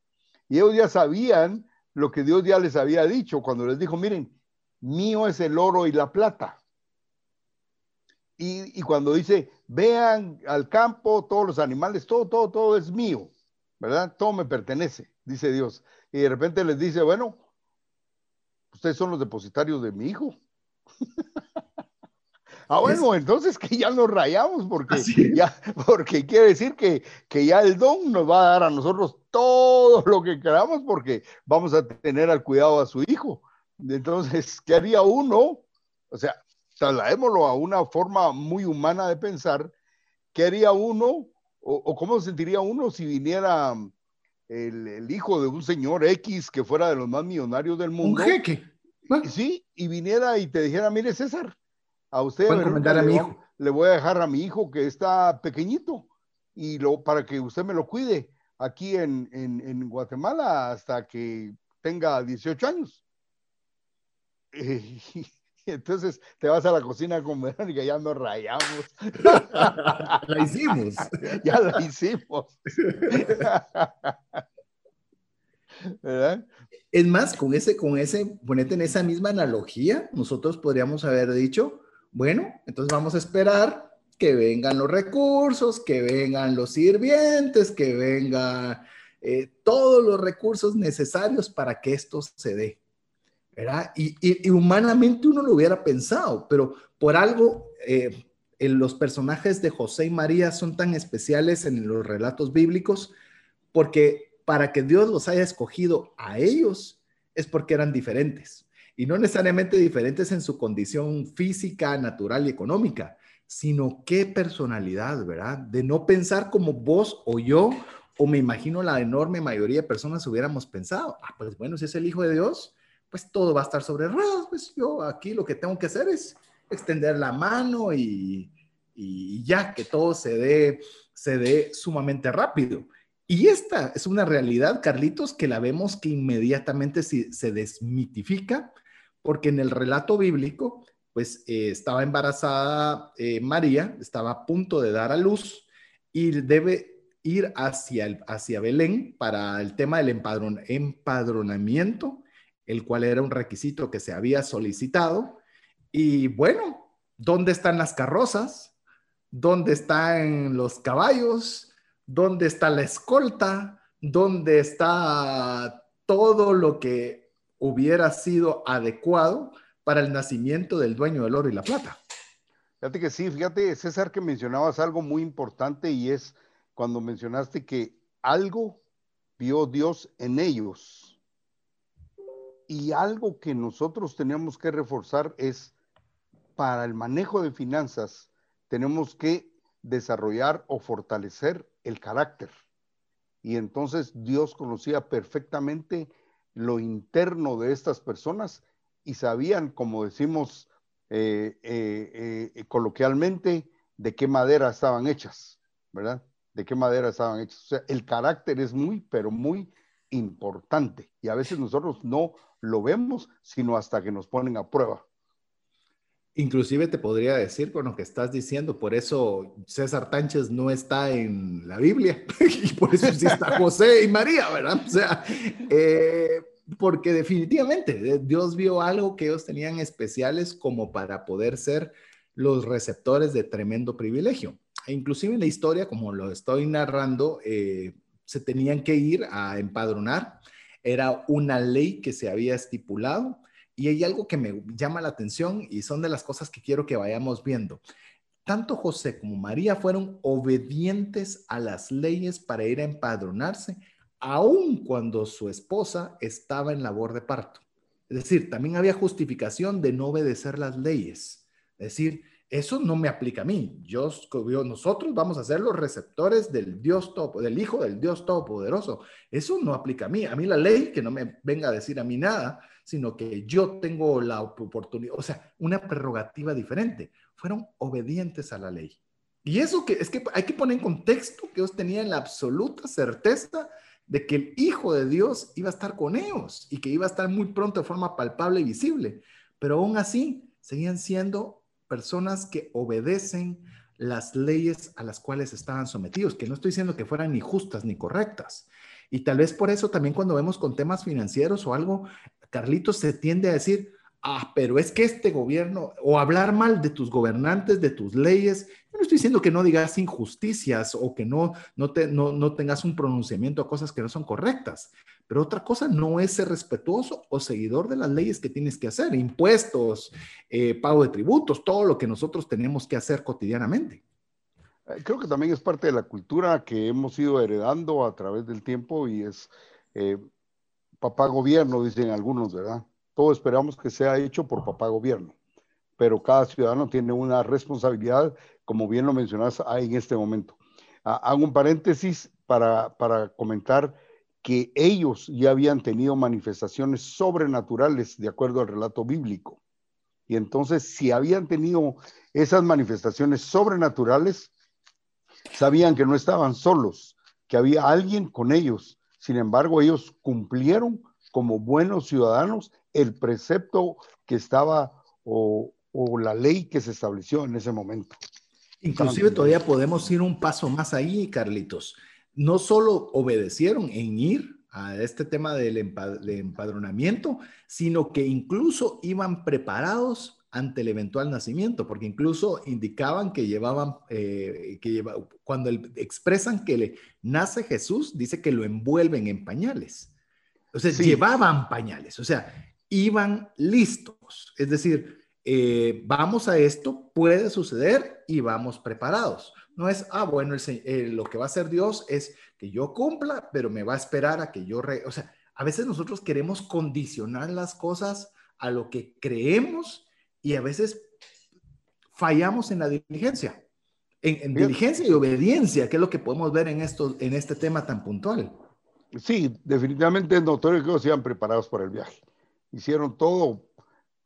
Y ellos ya sabían lo que Dios ya les había dicho cuando les dijo, miren, mío es el oro y la plata. Y, y, cuando dice, vean al campo, todos los animales, todo, todo, todo es mío, ¿verdad? Todo me pertenece, dice Dios. Y de repente les dice, bueno, ustedes son los depositarios de mi hijo. Ah, bueno, entonces que ya nos rayamos porque ya, porque quiere decir que, que, ya el don nos va a dar a nosotros todo lo que queramos porque vamos a tener al cuidado a su hijo. Entonces, ¿qué haría uno? O sea, trasladémoslo a una forma muy humana de pensar. ¿Qué haría uno o, cómo se sentiría uno si viniera el, el, hijo de un señor X que fuera de los más millonarios del mundo? Un jeque. Sí, y viniera y te dijera, mire César, a usted a mi hijo. le voy a dejar a mi hijo que está pequeñito y lo, para que usted me lo cuide aquí en, en, Guatemala hasta que tenga 18 años. entonces te vas a la cocina con Verónica, ya nos rayamos. la hicimos. ya la hicimos. ¿Verdad? Es más, con ese, con ese, ponete en esa misma analogía, nosotros podríamos haber dicho, bueno, entonces vamos a esperar que vengan los recursos, que vengan los sirvientes, que vengan eh, todos los recursos necesarios para que esto se dé. Y, humanamente uno lo hubiera pensado, pero por algo eh, los personajes de José y María son tan especiales en los relatos bíblicos, porque para que Dios los haya escogido a ellos es porque eran diferentes y no necesariamente diferentes en su condición física, natural y económica, sino qué personalidad, ¿verdad? De no pensar como vos o yo, o me imagino la enorme mayoría de personas hubiéramos pensado, ah, pues bueno, si es el Hijo de Dios, pues todo va a estar sobre ruedas, pues yo aquí lo que tengo que hacer es extender la mano y, y ya que todo se dé, se dé sumamente rápido. Y esta es una realidad, Carlitos, que la vemos que inmediatamente se, desmitifica porque en el relato bíblico, pues eh, estaba embarazada eh, María, estaba a punto de dar a luz y debe ir hacia, el, hacia Belén para el tema del empadronamiento, el cual era un requisito que se había solicitado. Y bueno, ¿dónde están las carrozas? ¿Dónde están los caballos? ¿Dónde está la escolta? ¿Dónde está todo lo que hubiera sido adecuado para el nacimiento del dueño del oro y la plata. Fíjate que sí, fíjate, César, que mencionabas algo muy importante y es cuando mencionaste que algo vio Dios en ellos. Y algo que nosotros tenemos que reforzar es para el manejo de finanzas, tenemos que desarrollar o fortalecer el carácter. Y entonces Dios conocía perfectamente lo interno de estas personas y sabían, como decimos eh, eh, eh, coloquialmente, de qué madera estaban hechas, ¿verdad? De qué madera estaban hechas. O sea, el carácter es muy, pero muy importante y a veces nosotros no lo vemos, sino hasta que nos ponen a prueba. Inclusive te podría decir con lo que estás diciendo, por eso César Tánchez no está en la Biblia y por eso sí está José y María, ¿verdad? O sea, eh, porque definitivamente Dios vio algo que ellos tenían especiales como para poder ser los receptores de tremendo privilegio. E inclusive en la historia, como lo estoy narrando, eh, se tenían que ir a empadronar. Era una ley que se había estipulado y hay algo que me llama la atención y son de las cosas que quiero que vayamos viendo. Tanto José como María fueron obedientes a las leyes para ir a empadronarse, aun cuando su esposa estaba en labor de parto. Es decir, también había justificación de no obedecer las leyes. Es decir, eso no me aplica a mí. Yo, nosotros vamos a ser los receptores del Dios todo, del Hijo del Dios Todopoderoso. Eso no aplica a mí. A mí la ley, que no me venga a decir a mí nada, sino que yo tengo la oportunidad, o sea, una prerrogativa diferente. Fueron obedientes a la ley. Y eso que es que hay que poner en contexto que ellos tenían la absoluta certeza de que el Hijo de Dios iba a estar con ellos y que iba a estar muy pronto de forma palpable y visible. Pero aún así, seguían siendo personas que obedecen las leyes a las cuales estaban sometidos, que no estoy diciendo que fueran ni justas ni correctas. Y tal vez por eso también cuando vemos con temas financieros o algo, Carlitos se tiende a decir, ah, pero es que este gobierno, o hablar mal de tus gobernantes, de tus leyes, yo no estoy diciendo que no digas injusticias o que no, no, te, no, no tengas un pronunciamiento a cosas que no son correctas, pero otra cosa no es ser respetuoso o seguidor de las leyes que tienes que hacer, impuestos, eh, pago de tributos, todo lo que nosotros tenemos que hacer cotidianamente. Eh, creo que también es parte de la cultura que hemos ido heredando a través del tiempo y es eh, papá gobierno, dicen algunos, ¿verdad? Todo esperamos que sea hecho por papá gobierno, pero cada ciudadano tiene una responsabilidad, como bien lo mencionas en este momento. Ah, hago un paréntesis para, para comentar que ellos ya habían tenido manifestaciones sobrenaturales de acuerdo al relato bíblico. Y entonces, si habían tenido esas manifestaciones sobrenaturales, sabían que no estaban solos, que había alguien con ellos. Sin embargo, ellos cumplieron como buenos ciudadanos el precepto que estaba o, la ley que se estableció en ese momento. Inclusive todavía podemos ir un paso más ahí, Carlitos. No solo obedecieron en ir a este tema del empadronamiento, sino que incluso iban preparados ante el eventual nacimiento, porque incluso indicaban que llevaban, eh, que cuando expresan que le nace Jesús, dice que lo envuelven en pañales. O sea, llevaban pañales, o sea, iban listos. Es decir, eh, vamos a esto, puede suceder y vamos preparados. No es, ah, bueno, lo que va a hacer Dios es que yo cumpla, pero me va a esperar a que yo... o sea, a veces nosotros queremos condicionar las cosas a lo que creemos y a veces fallamos en la diligencia, en, diligencia y obediencia, que es lo que podemos ver en, esto, en este tema tan puntual. Sí, definitivamente es notorio que ellos iban preparados para el viaje. Hicieron todo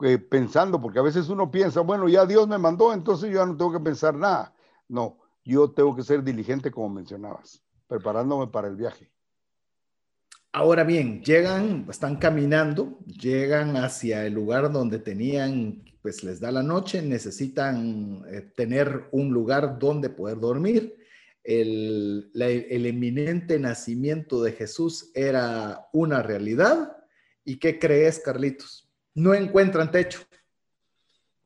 eh, pensando, porque a veces uno piensa, bueno, ya Dios me mandó, entonces yo ya no tengo que pensar nada. No, yo tengo que ser diligente como mencionabas, preparándome para el viaje. Ahora bien, llegan, están caminando, llegan hacia el lugar donde tenían, pues les da la noche, necesitan eh, tener un lugar donde poder dormir el, el eminente nacimiento de Jesús era una realidad. ¿Y qué crees, Carlitos? No encuentran techo.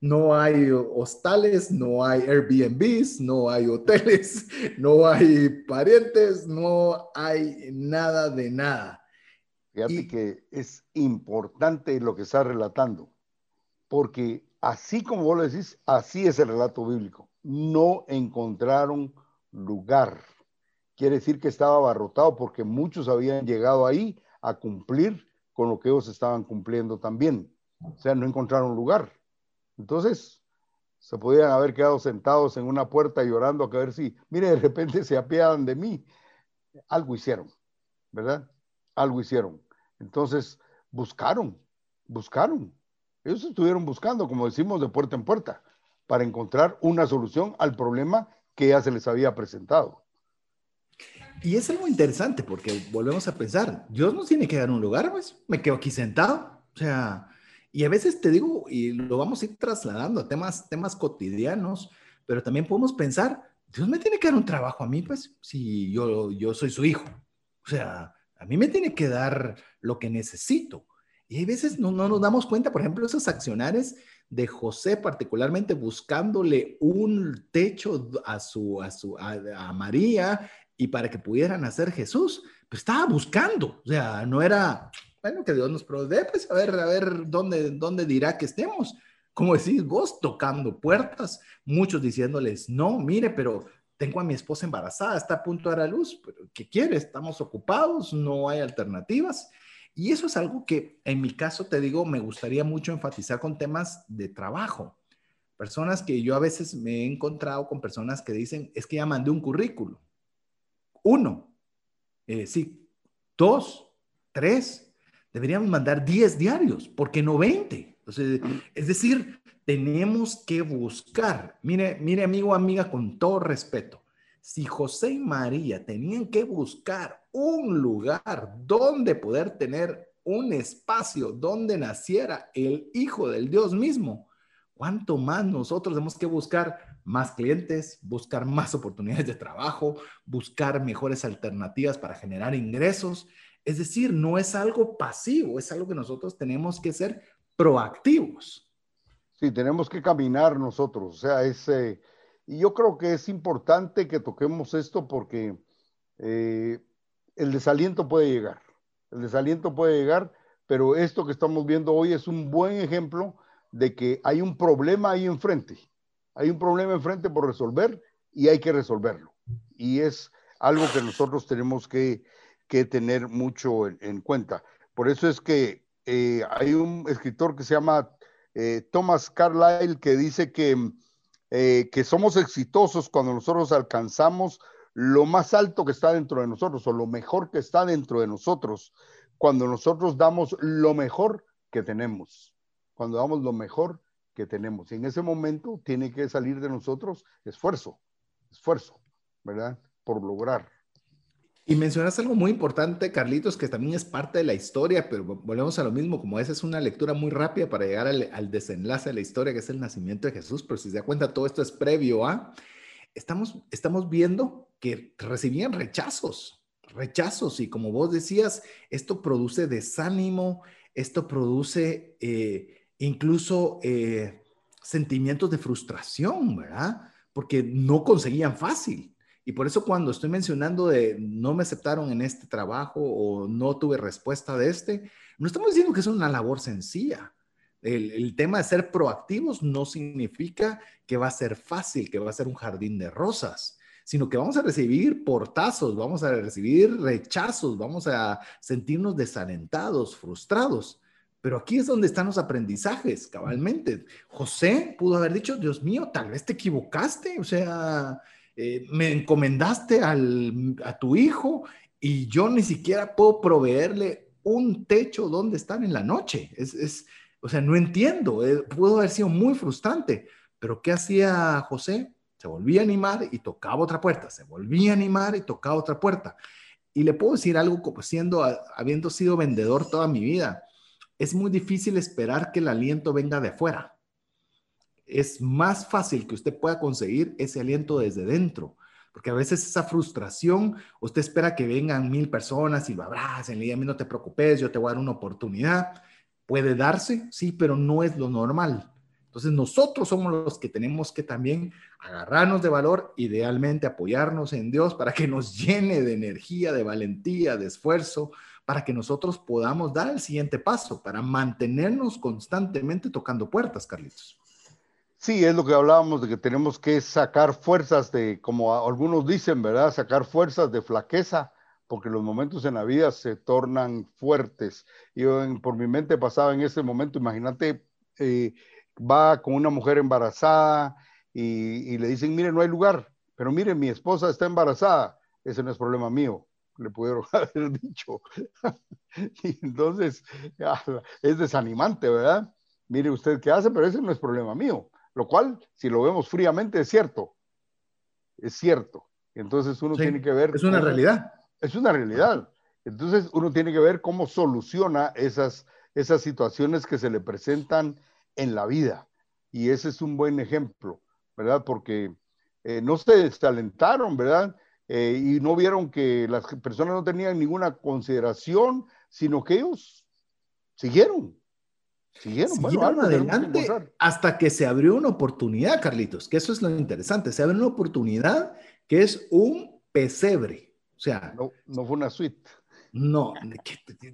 No hay hostales, no hay Airbnbs, no hay hoteles, no hay parientes, no hay nada de nada. Fíjate que es importante lo que está relatando, porque así como vos lo decís, así es el relato bíblico. No encontraron lugar. Quiere decir que estaba abarrotado porque muchos habían llegado ahí a cumplir con lo que ellos estaban cumpliendo también. O sea, no encontraron lugar. Entonces, se podían haber quedado sentados en una puerta llorando a ver si, mire, de repente se apiadan de mí. Algo hicieron, ¿verdad? Algo hicieron. Entonces, buscaron, buscaron. Ellos estuvieron buscando, como decimos, de puerta en puerta, para encontrar una solución al problema que ya se les había presentado. Y es algo interesante porque volvemos a pensar, Dios nos tiene que dar un lugar, pues me quedo aquí sentado. O sea, y a veces te digo, y lo vamos a ir trasladando a temas, temas cotidianos, pero también podemos pensar, Dios me tiene que dar un trabajo a mí, pues, si yo, yo soy su hijo. O sea, a mí me tiene que dar lo que necesito. Y hay veces no, no nos damos cuenta, por ejemplo, esos accionares de José, particularmente buscándole un techo a, su, a, su, a, María y para que pudieran hacer Jesús, pues estaba buscando, o sea, no era, bueno, que Dios nos provee, pues a ver, a ver dónde, dónde dirá que estemos. Como decís vos, tocando puertas, muchos diciéndoles, no, mire, pero tengo a mi esposa embarazada, está a punto de dar a luz, pero ¿qué quiere? Estamos ocupados, no hay alternativas. Y eso es algo que en mi caso, te digo, me gustaría mucho enfatizar con temas de trabajo. Personas que yo a veces me he encontrado con personas que dicen, es que ya mandé un currículo. Uno, eh, sí, dos, tres, deberíamos mandar diez diarios, porque no veinte. es decir, tenemos que buscar. Mire, mire, amigo, amiga, con todo respeto, si José y María tenían que buscar un lugar donde poder tener un espacio donde naciera el Hijo del Dios mismo, ¿cuánto más nosotros tenemos que buscar más clientes, buscar más oportunidades de trabajo, buscar mejores alternativas para generar ingresos. Es decir, no es algo pasivo, es algo que nosotros tenemos que ser proactivos. Sí, tenemos que caminar nosotros. O sea, es, eh, yo creo que es importante que toquemos esto porque eh, el desaliento puede llegar. El desaliento puede llegar, pero esto que estamos viendo hoy es un buen ejemplo de que hay un problema ahí enfrente. Hay un problema enfrente por resolver y hay que resolverlo. Y es algo que nosotros tenemos que, tener mucho en, cuenta. Por eso es que eh, hay un escritor que se llama eh, Thomas Carlyle que dice que, eh, que somos exitosos cuando nosotros alcanzamos lo más alto que está dentro de nosotros o lo mejor que está dentro de nosotros, cuando nosotros damos lo mejor que tenemos, cuando damos lo mejor tenemos. Y en ese momento tiene que salir de nosotros esfuerzo, esfuerzo, ¿verdad? Por lograr. Y mencionas algo muy importante, Carlitos, que también es parte de la historia, pero volvemos a lo mismo, como esa es una lectura muy rápida para llegar al, desenlace de la historia, que es el nacimiento de Jesús, pero si se da cuenta, todo esto es previo a, estamos, estamos viendo que recibían rechazos, rechazos, y como vos decías, esto produce desánimo, esto produce eh, incluso eh, sentimientos de frustración, ¿verdad? Porque no conseguían fácil. Y por eso cuando estoy mencionando de no me aceptaron en este trabajo o no tuve respuesta de este, no estamos diciendo que es una labor sencilla. El, el, tema de ser proactivos no significa que va a ser fácil, que va a ser un jardín de rosas, sino que vamos a recibir portazos, vamos a recibir rechazos, vamos a sentirnos desalentados, frustrados. Pero aquí es donde están los aprendizajes, cabalmente. José pudo haber dicho, Dios mío, tal vez te equivocaste, o sea, eh, me encomendaste a tu hijo y yo ni siquiera puedo proveerle un techo donde estar en la noche. Es, o sea, no entiendo, eh, pudo haber sido muy frustrante, pero ¿qué hacía José? Se volvía a animar y tocaba otra puerta, se volvía a animar y tocaba otra puerta. Y le puedo decir algo como siendo, habiendo sido vendedor toda mi vida es muy difícil esperar que el aliento venga de afuera. Es más fácil que usted pueda conseguir ese aliento desde dentro, porque a veces esa frustración, usted espera que vengan mil personas y lo abracen, a mí no te preocupes, yo te voy a dar una oportunidad. Puede darse, sí, pero no es lo normal. Entonces nosotros somos los que tenemos que también agarrarnos de valor, idealmente apoyarnos en Dios para que nos llene de energía, de valentía, de esfuerzo, para que nosotros podamos dar el siguiente paso, para mantenernos constantemente tocando puertas, Carlitos. Sí, es lo que hablábamos de que tenemos que sacar fuerzas de, como algunos dicen, ¿verdad? Sacar fuerzas de flaqueza, porque los momentos en la vida se tornan fuertes. Yo por mi mente pasaba en ese momento, imagínate, eh, va con una mujer embarazada y le dicen, mire, no hay lugar, pero mire, mi esposa está embarazada, ese no es problema mío le pudieron haber dicho. y entonces es desanimante, ¿verdad? Mire usted qué hace, pero ese no es problema mío. Lo cual, si lo vemos fríamente, es cierto. Es cierto. Entonces uno tiene que ver. Es una realidad. Es una realidad. Entonces uno tiene que ver cómo soluciona esas, esas situaciones que se le presentan en la vida. Y ese es un buen ejemplo, ¿verdad? Porque eh, no se desalentaron, ¿verdad? Eh, y no vieron que las personas no tenían ninguna consideración, sino que ellos siguieron. Siguieron, siguieron adelante hasta que se abrió una oportunidad, Carlitos, que eso es lo interesante. Se abrió una oportunidad que es un pesebre. O sea, no, no fue una suite. No,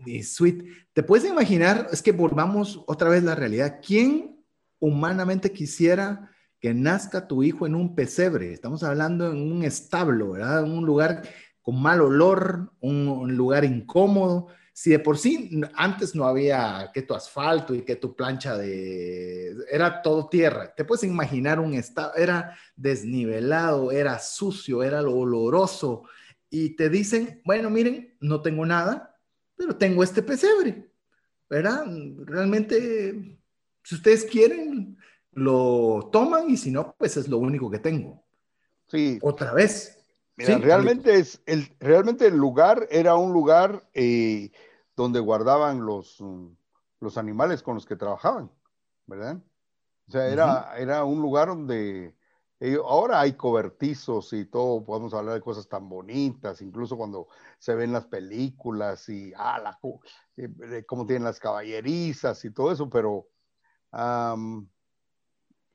ni suite. Te puedes imaginar, es que volvamos otra vez a la realidad. ¿Quién humanamente quisiera que nazca tu hijo en un pesebre. Estamos hablando en un establo, ¿verdad? Un lugar con mal olor, un, lugar incómodo. Si de por sí antes no había que tu asfalto y que tu plancha de... Era todo tierra. Te puedes imaginar un estado, era desnivelado, era sucio, era oloroso. Y te dicen, bueno, miren, no tengo nada, pero tengo este pesebre, ¿verdad? Realmente, si ustedes quieren, lo toman y si no, pues es lo único que tengo. Sí. Otra vez. Mira, realmente, es el, realmente el lugar era un lugar eh, donde guardaban los, los animales con los que trabajaban, ¿verdad? O sea, era, era un lugar donde ahora hay cobertizos y todo, podemos hablar de cosas tan bonitas, incluso cuando se ven las películas y ah, la, eh, cómo tienen las caballerizas y todo eso, pero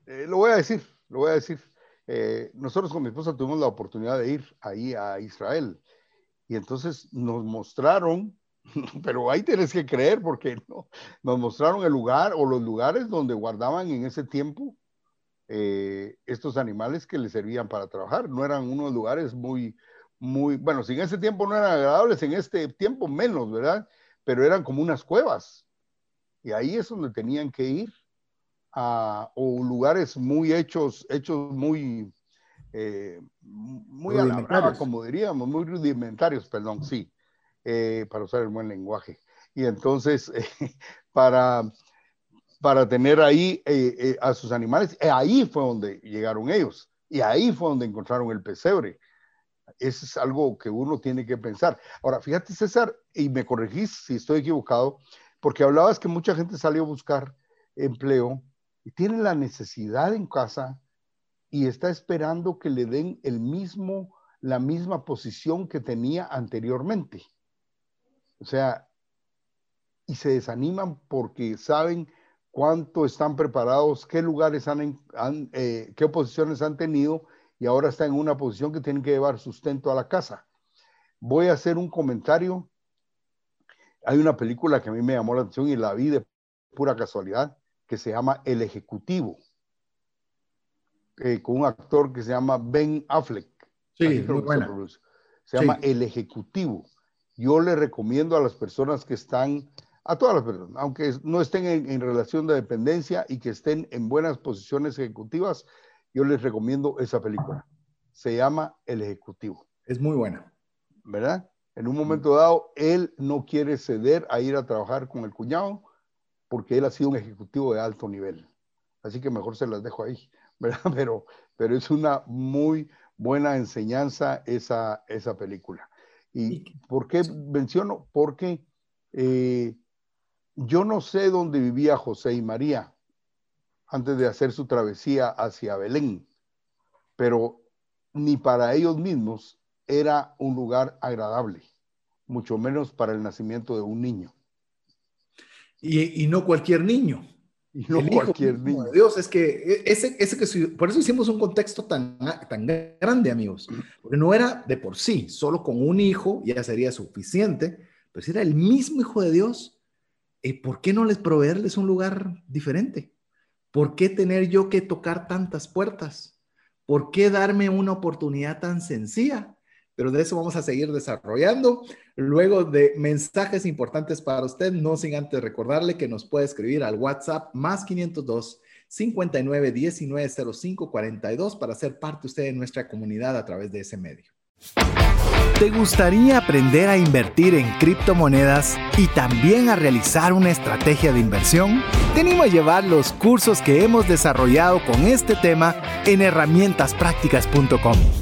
eh, lo voy a decir, lo voy a decir. Eh, nosotros con mi esposa tuvimos la oportunidad de ir ahí a Israel y entonces nos mostraron, pero ahí tienes que creer porque no, nos mostraron el lugar o los lugares donde guardaban en ese tiempo eh, estos animales que les servían para trabajar. No eran unos lugares muy, muy, bueno, si en ese tiempo no eran agradables, en este tiempo menos, ¿verdad? Pero eran como unas cuevas. Y ahí es donde tenían que ir a, o lugares muy hechos, hechos muy, eh, muy a la como diríamos, muy rudimentarios, perdón, sí, eh, para usar el buen lenguaje. Y entonces, para para tener ahí eh, eh, a sus animales. Eh, ahí fue donde llegaron ellos y ahí fue donde encontraron el pesebre. Eso es algo que uno tiene que pensar. Ahora, fíjate César, y me corregís si estoy equivocado, porque hablabas que mucha gente salió a buscar empleo tiene la necesidad en casa y está esperando que le den el mismo, la misma posición que tenía anteriormente. O sea, y se desaniman porque saben cuánto están preparados, qué lugares han, eh, qué posiciones han tenido y ahora están en una posición que tienen que llevar sustento a la casa. Voy a hacer un comentario. Hay una película que a mí me llamó la atención y la vi de pura casualidad, que se llama El Ejecutivo, eh, con un actor que se llama Ben Affleck. Sí, muy buena. Se, llama El Ejecutivo. Yo le recomiendo a las personas que están a todas las personas, aunque no estén en, relación de dependencia y que estén en buenas posiciones ejecutivas, yo les recomiendo esa película. Se llama El Ejecutivo. Es muy buena. ¿Verdad? En un momento dado, él no quiere ceder a ir a trabajar con el cuñado porque él ha sido un ejecutivo de alto nivel. Así que mejor se las dejo ahí, ¿verdad? Pero, pero es una muy buena enseñanza esa, esa película. ¿Y por qué menciono? Porque eh, yo no sé dónde vivía José y María antes de hacer su travesía hacia Belén, pero ni para ellos mismos era un lugar agradable, mucho menos para el nacimiento de un niño. Y, no cualquier niño. Y no cualquier niño. Dios, es que e, ese, ese que por eso hicimos un contexto tan, tan grande, amigos, porque no era de por sí, solo con un hijo ya sería suficiente, pero si era el mismo hijo de Dios, eh, ¿por qué no les proveerles un lugar diferente? ¿Por qué tener yo que tocar tantas puertas? ¿Por qué darme una oportunidad tan sencilla? Pero de eso vamos a seguir desarrollando. Luego de mensajes importantes para usted, no sin antes recordarle que nos puede escribir al WhatsApp más 502 59 19 05 42 para ser parte usted de nuestra comunidad a través de ese medio. ¿Te gustaría aprender a invertir en criptomonedas y también a realizar una estrategia de inversión? Te a llevar los cursos que hemos desarrollado con este tema en herramientasprácticas.com.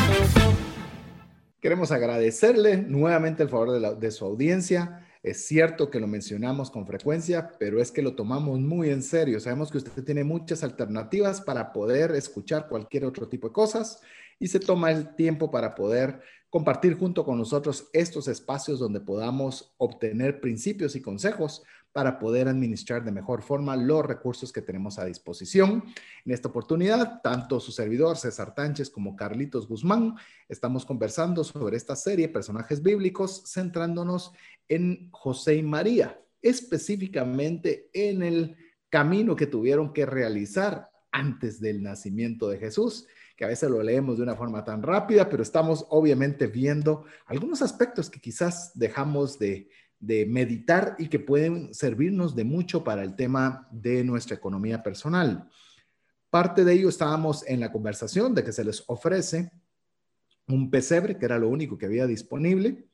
Queremos agradecerle nuevamente el favor de, su audiencia. Es cierto que lo mencionamos con frecuencia, pero es que lo tomamos muy en serio. Sabemos que usted tiene muchas alternativas para poder escuchar cualquier otro tipo de cosas y se toma el tiempo para poder compartir junto con nosotros estos espacios donde podamos obtener principios y consejos para poder administrar de mejor forma los recursos que tenemos a disposición. En esta oportunidad, tanto su servidor César Tánchez como Carlitos Guzmán estamos conversando sobre esta serie Personajes Bíblicos, centrándonos en José y María, específicamente en el camino que tuvieron que realizar antes del nacimiento de Jesús, que a veces lo leemos de una forma tan rápida, pero estamos obviamente viendo algunos aspectos que quizás dejamos de de meditar y que pueden servirnos de mucho para el tema de nuestra economía personal. Parte de ello estábamos en la conversación de que se les ofrece un pesebre, que era lo único que había disponible,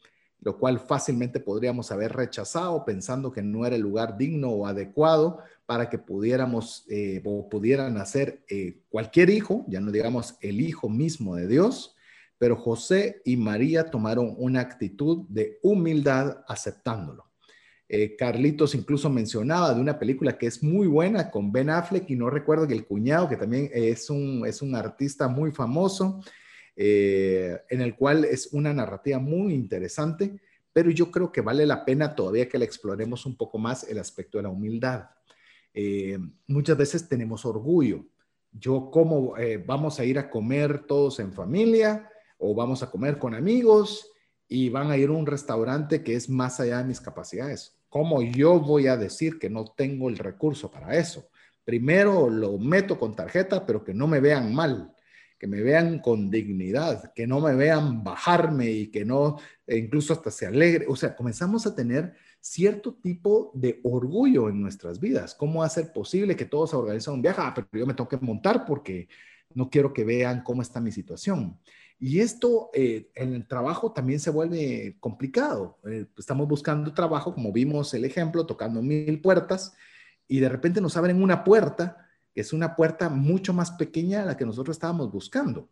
lo cual fácilmente podríamos haber rechazado pensando que no era el lugar digno o adecuado para que pudiéramos eh, o pudieran nacer eh, cualquier hijo, ya no digamos el hijo mismo de Dios, pero José y María tomaron una actitud de humildad aceptándolo. Eh, Carlitos incluso mencionaba de una película que es muy buena con Ben Affleck y no recuerdo que el cuñado, que también es un, es un artista muy famoso, eh, en el cual es una narrativa muy interesante, pero yo creo que vale la pena todavía que le exploremos un poco más el aspecto de la humildad. Eh, muchas veces tenemos orgullo. Yo como vamos a ir a comer todos en familia o vamos a comer con amigos y van a ir a un restaurante que es más allá de mis capacidades. ¿Cómo yo voy a decir que no tengo el recurso para eso? Primero lo meto con tarjeta, pero que no me vean mal, que me vean con dignidad, que no me vean bajarme y que no, e incluso hasta se alegre. O sea, comenzamos a tener cierto tipo de orgullo en nuestras vidas. ¿Cómo hacer posible que todos organicen un viaje? Ah, pero yo me tengo que montar porque no quiero que vean cómo está mi situación. Y esto eh, en el trabajo también se vuelve complicado. Eh, estamos buscando trabajo, como vimos el ejemplo, tocando mil puertas, y de repente nos abren una puerta, que es una puerta mucho más pequeña a la que nosotros estábamos buscando.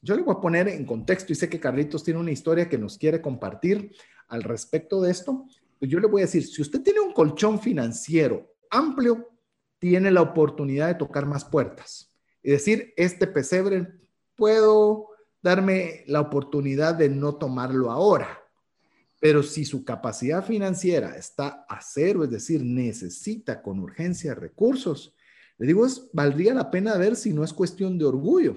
Yo le voy a poner en contexto, y sé que Carlitos tiene una historia que nos quiere compartir al respecto de esto. Yo le voy a decir, si usted tiene un colchón financiero amplio, tiene la oportunidad de tocar más puertas. Es decir, este pesebre puedo darme la oportunidad de no tomarlo ahora. Pero si su capacidad financiera está a cero, es decir, necesita con urgencia recursos, le digo, es, valdría la pena ver si no es cuestión de orgullo,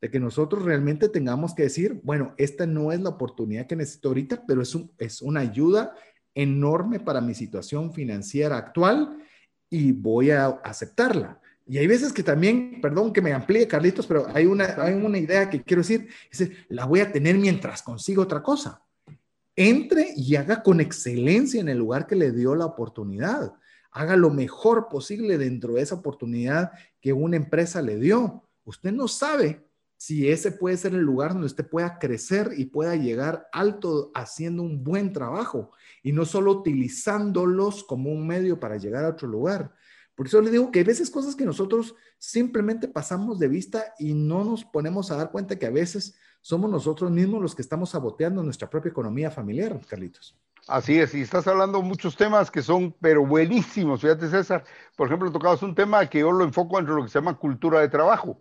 de que nosotros realmente tengamos que decir, bueno, esta no es la oportunidad que necesito ahorita, pero es, es una ayuda enorme para mi situación financiera actual y voy a aceptarla. Y hay veces que también, perdón que me amplíe, Carlitos, pero hay una, hay una idea que quiero decir, es, la voy a tener mientras consigo otra cosa. Entre y haga con excelencia en el lugar que le dio la oportunidad. Haga lo mejor posible dentro de esa oportunidad que una empresa le dio. Usted no sabe si ese puede ser el lugar donde usted pueda crecer y pueda llegar alto haciendo un buen trabajo y no solo utilizándolos como un medio para llegar a otro lugar. Por eso le digo que hay veces cosas que nosotros simplemente pasamos de vista y no nos ponemos a dar cuenta que a veces somos nosotros mismos los que estamos saboteando nuestra propia economía familiar, Carlitos. Así es, y estás hablando muchos temas que son, pero buenísimos. Fíjate, César, por ejemplo, tocabas un tema que yo lo enfoco entre lo que se llama cultura de trabajo,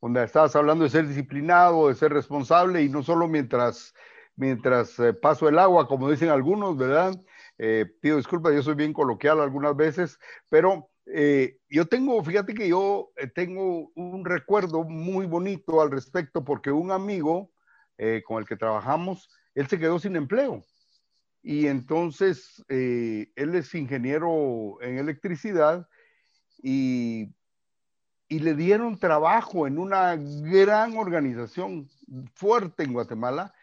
donde estabas hablando de ser disciplinado, de ser responsable, y no solo mientras, mientras eh, paso el agua, como dicen algunos, ¿verdad? Eh, pido disculpas, yo soy bien coloquial algunas veces, pero eh, yo tengo, fíjate que yo eh, tengo un recuerdo muy bonito al respecto porque un amigo eh, con el que trabajamos, él se quedó sin empleo. Y entonces él es ingeniero en electricidad y, y le dieron trabajo en una gran organización fuerte en Guatemala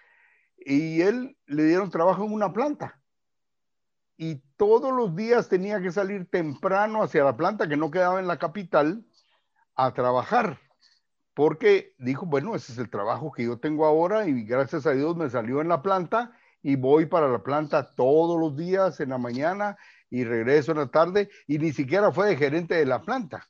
y él le dieron trabajo en una planta y todos los días tenía que salir temprano hacia la planta que no quedaba en la capital a trabajar, porque dijo, bueno, ese es el trabajo que yo tengo ahora y gracias a Dios me salió en la planta y voy para la planta todos los días en la mañana y regreso en la tarde y ni siquiera fue de gerente de la planta.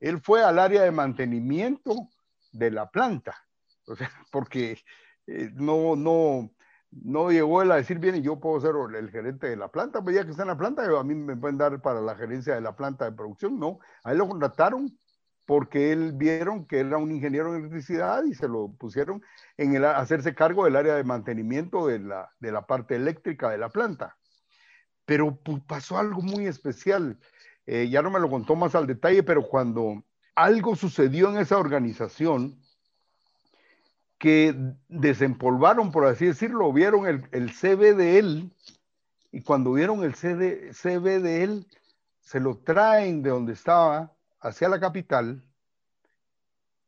Él fue al área de mantenimiento de la planta, o sea, porque eh, no, no, no llegó él a decir, bien, yo puedo ser el gerente de la planta, pues ya que está en la planta, a mí me pueden dar para la gerencia de la planta de producción. No, a lo contrataron porque él vieron que era un ingeniero en electricidad y se lo pusieron en hacerse cargo del área de mantenimiento de la, parte eléctrica de la planta. Pero pasó algo muy especial. Eh, ya no me lo contó más al detalle, pero cuando algo sucedió en esa organización, que desempolvaron, por así decirlo, vieron el, el CV de él y cuando vieron el CV, CV de él, se lo traen de donde estaba hacia la capital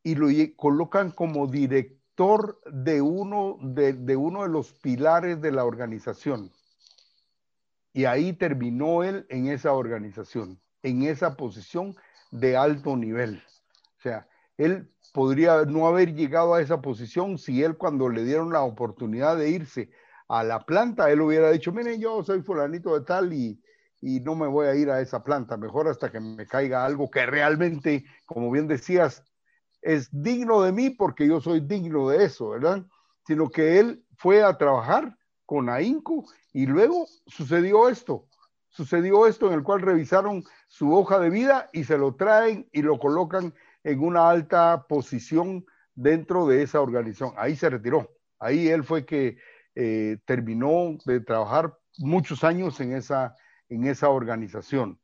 y lo colocan como director de uno de, de uno de los pilares de la organización. Y ahí terminó él en esa organización, en esa posición de alto nivel. O sea, él podría no haber llegado a esa posición si él cuando le dieron la oportunidad de irse a la planta, él hubiera dicho, miren, yo soy fulanito de tal y, y no me voy a ir a esa planta, mejor hasta que me caiga algo que realmente, como bien decías, es digno de mí porque yo soy digno de eso, ¿verdad? Sino que él fue a trabajar con ahínco y luego sucedió esto, sucedió esto en el cual revisaron su hoja de vida y se lo traen y lo colocan en una alta posición dentro de esa organización. Ahí se retiró, ahí él fue que eh, terminó de trabajar muchos años en esa en esa organización.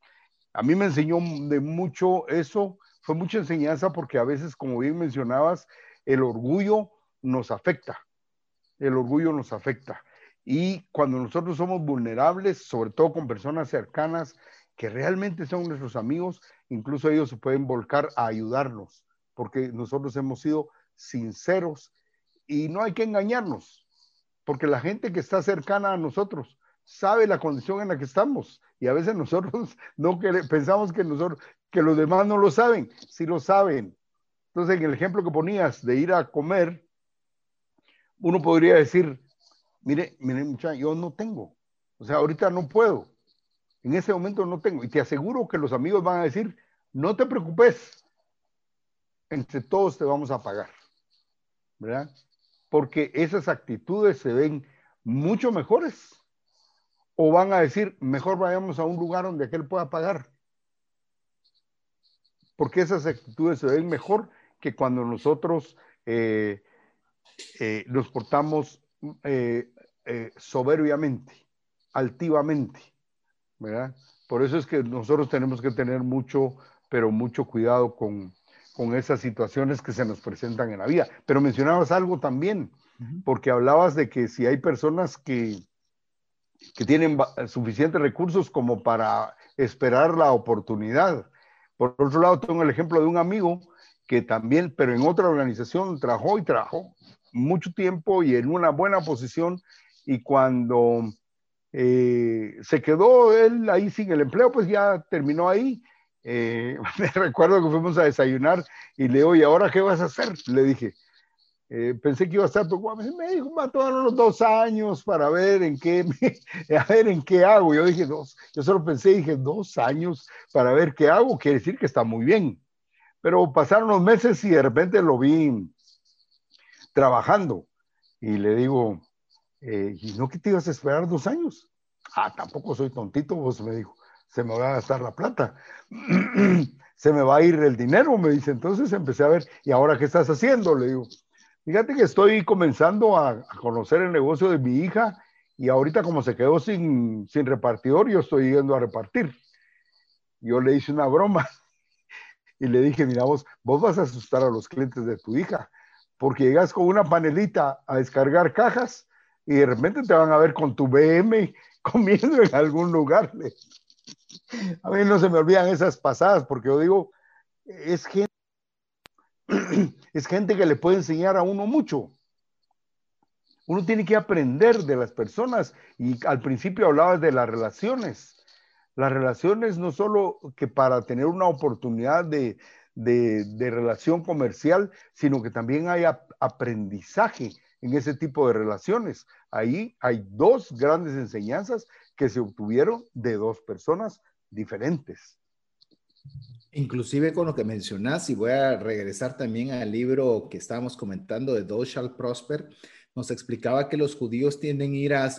A mí me enseñó de mucho eso, fue mucha enseñanza porque a veces, como bien mencionabas, el orgullo nos afecta. El orgullo nos afecta. Y cuando nosotros somos vulnerables, sobre todo con personas cercanas que realmente son nuestros amigos, incluso ellos se pueden volcar a ayudarnos, porque nosotros hemos sido sinceros y no hay que engañarnos, porque la gente que está cercana a nosotros sabe la condición en la que estamos y a veces nosotros no pensamos que nosotros que los demás no lo saben, sí lo saben. Entonces, en el ejemplo que ponías de ir a comer, uno podría decir, mire, mire, muchacha, yo no tengo. O sea, ahorita no puedo. En ese momento no tengo. Y te aseguro que los amigos van a decir, no te preocupes, entre todos te vamos a pagar. ¿Verdad? Porque esas actitudes se ven mucho mejores o van a decir, mejor vayamos a un lugar donde aquel pueda pagar. Porque esas actitudes se ven mejor que cuando nosotros eh, eh, nos portamos eh, soberbiamente, altivamente, ¿verdad? Por eso es que nosotros tenemos que tener mucho, pero mucho cuidado con, con esas situaciones que se nos presentan en la vida. Pero mencionabas algo también, porque hablabas de que si hay personas que, que tienen suficientes recursos como para esperar la oportunidad. Por otro lado, tengo el ejemplo de un amigo que también, pero en otra organización, trabajó y trabajó mucho tiempo y en una buena posición y cuando eh, se quedó él ahí sin el empleo, pues ya terminó ahí. Eh, me recuerdo que fuimos a desayunar y le digo, ¿y ahora qué vas a hacer? Le dije, eh, pensé que iba a estar preocupado. Me dijo, va a tomar unos dos años para ver en qué, a ver en qué hago. Yo dije, dos, yo solo pensé, dije, dos años para ver qué hago, quiere decir que está muy bien. Pero pasaron los meses y de repente lo vi trabajando. Y le digo, eh, ¿y no que te ibas a esperar dos años? Ah, tampoco soy tontito, vos me dijo, se me va a gastar la plata. se me va a ir el dinero, me dice. Entonces empecé a ver, ¿y ahora qué estás haciendo? Le digo, Fíjate que estoy comenzando a, conocer el negocio de mi hija y ahorita como se quedó sin, sin repartidor, yo estoy yendo a repartir. Yo le hice una broma y le dije, mira vos, vos vas a asustar a los clientes de tu hija, porque llegas con una panelita a descargar cajas y de repente te van a ver con tu BM comiendo en algún lugar. A mí no se me olvidan esas pasadas, porque yo digo, es gente es gente que le puede enseñar a uno mucho. Uno tiene que aprender de las personas y al principio hablabas de las relaciones. Las relaciones no solo que para tener una oportunidad de, relación comercial, sino que también hay aprendizaje en ese tipo de relaciones. Ahí hay dos grandes enseñanzas que se obtuvieron de dos personas diferentes. Inclusive con lo que mencionas, y voy a regresar también al libro que estábamos comentando de Thou Shall Prosper, nos explicaba que los judíos tienden a ir a,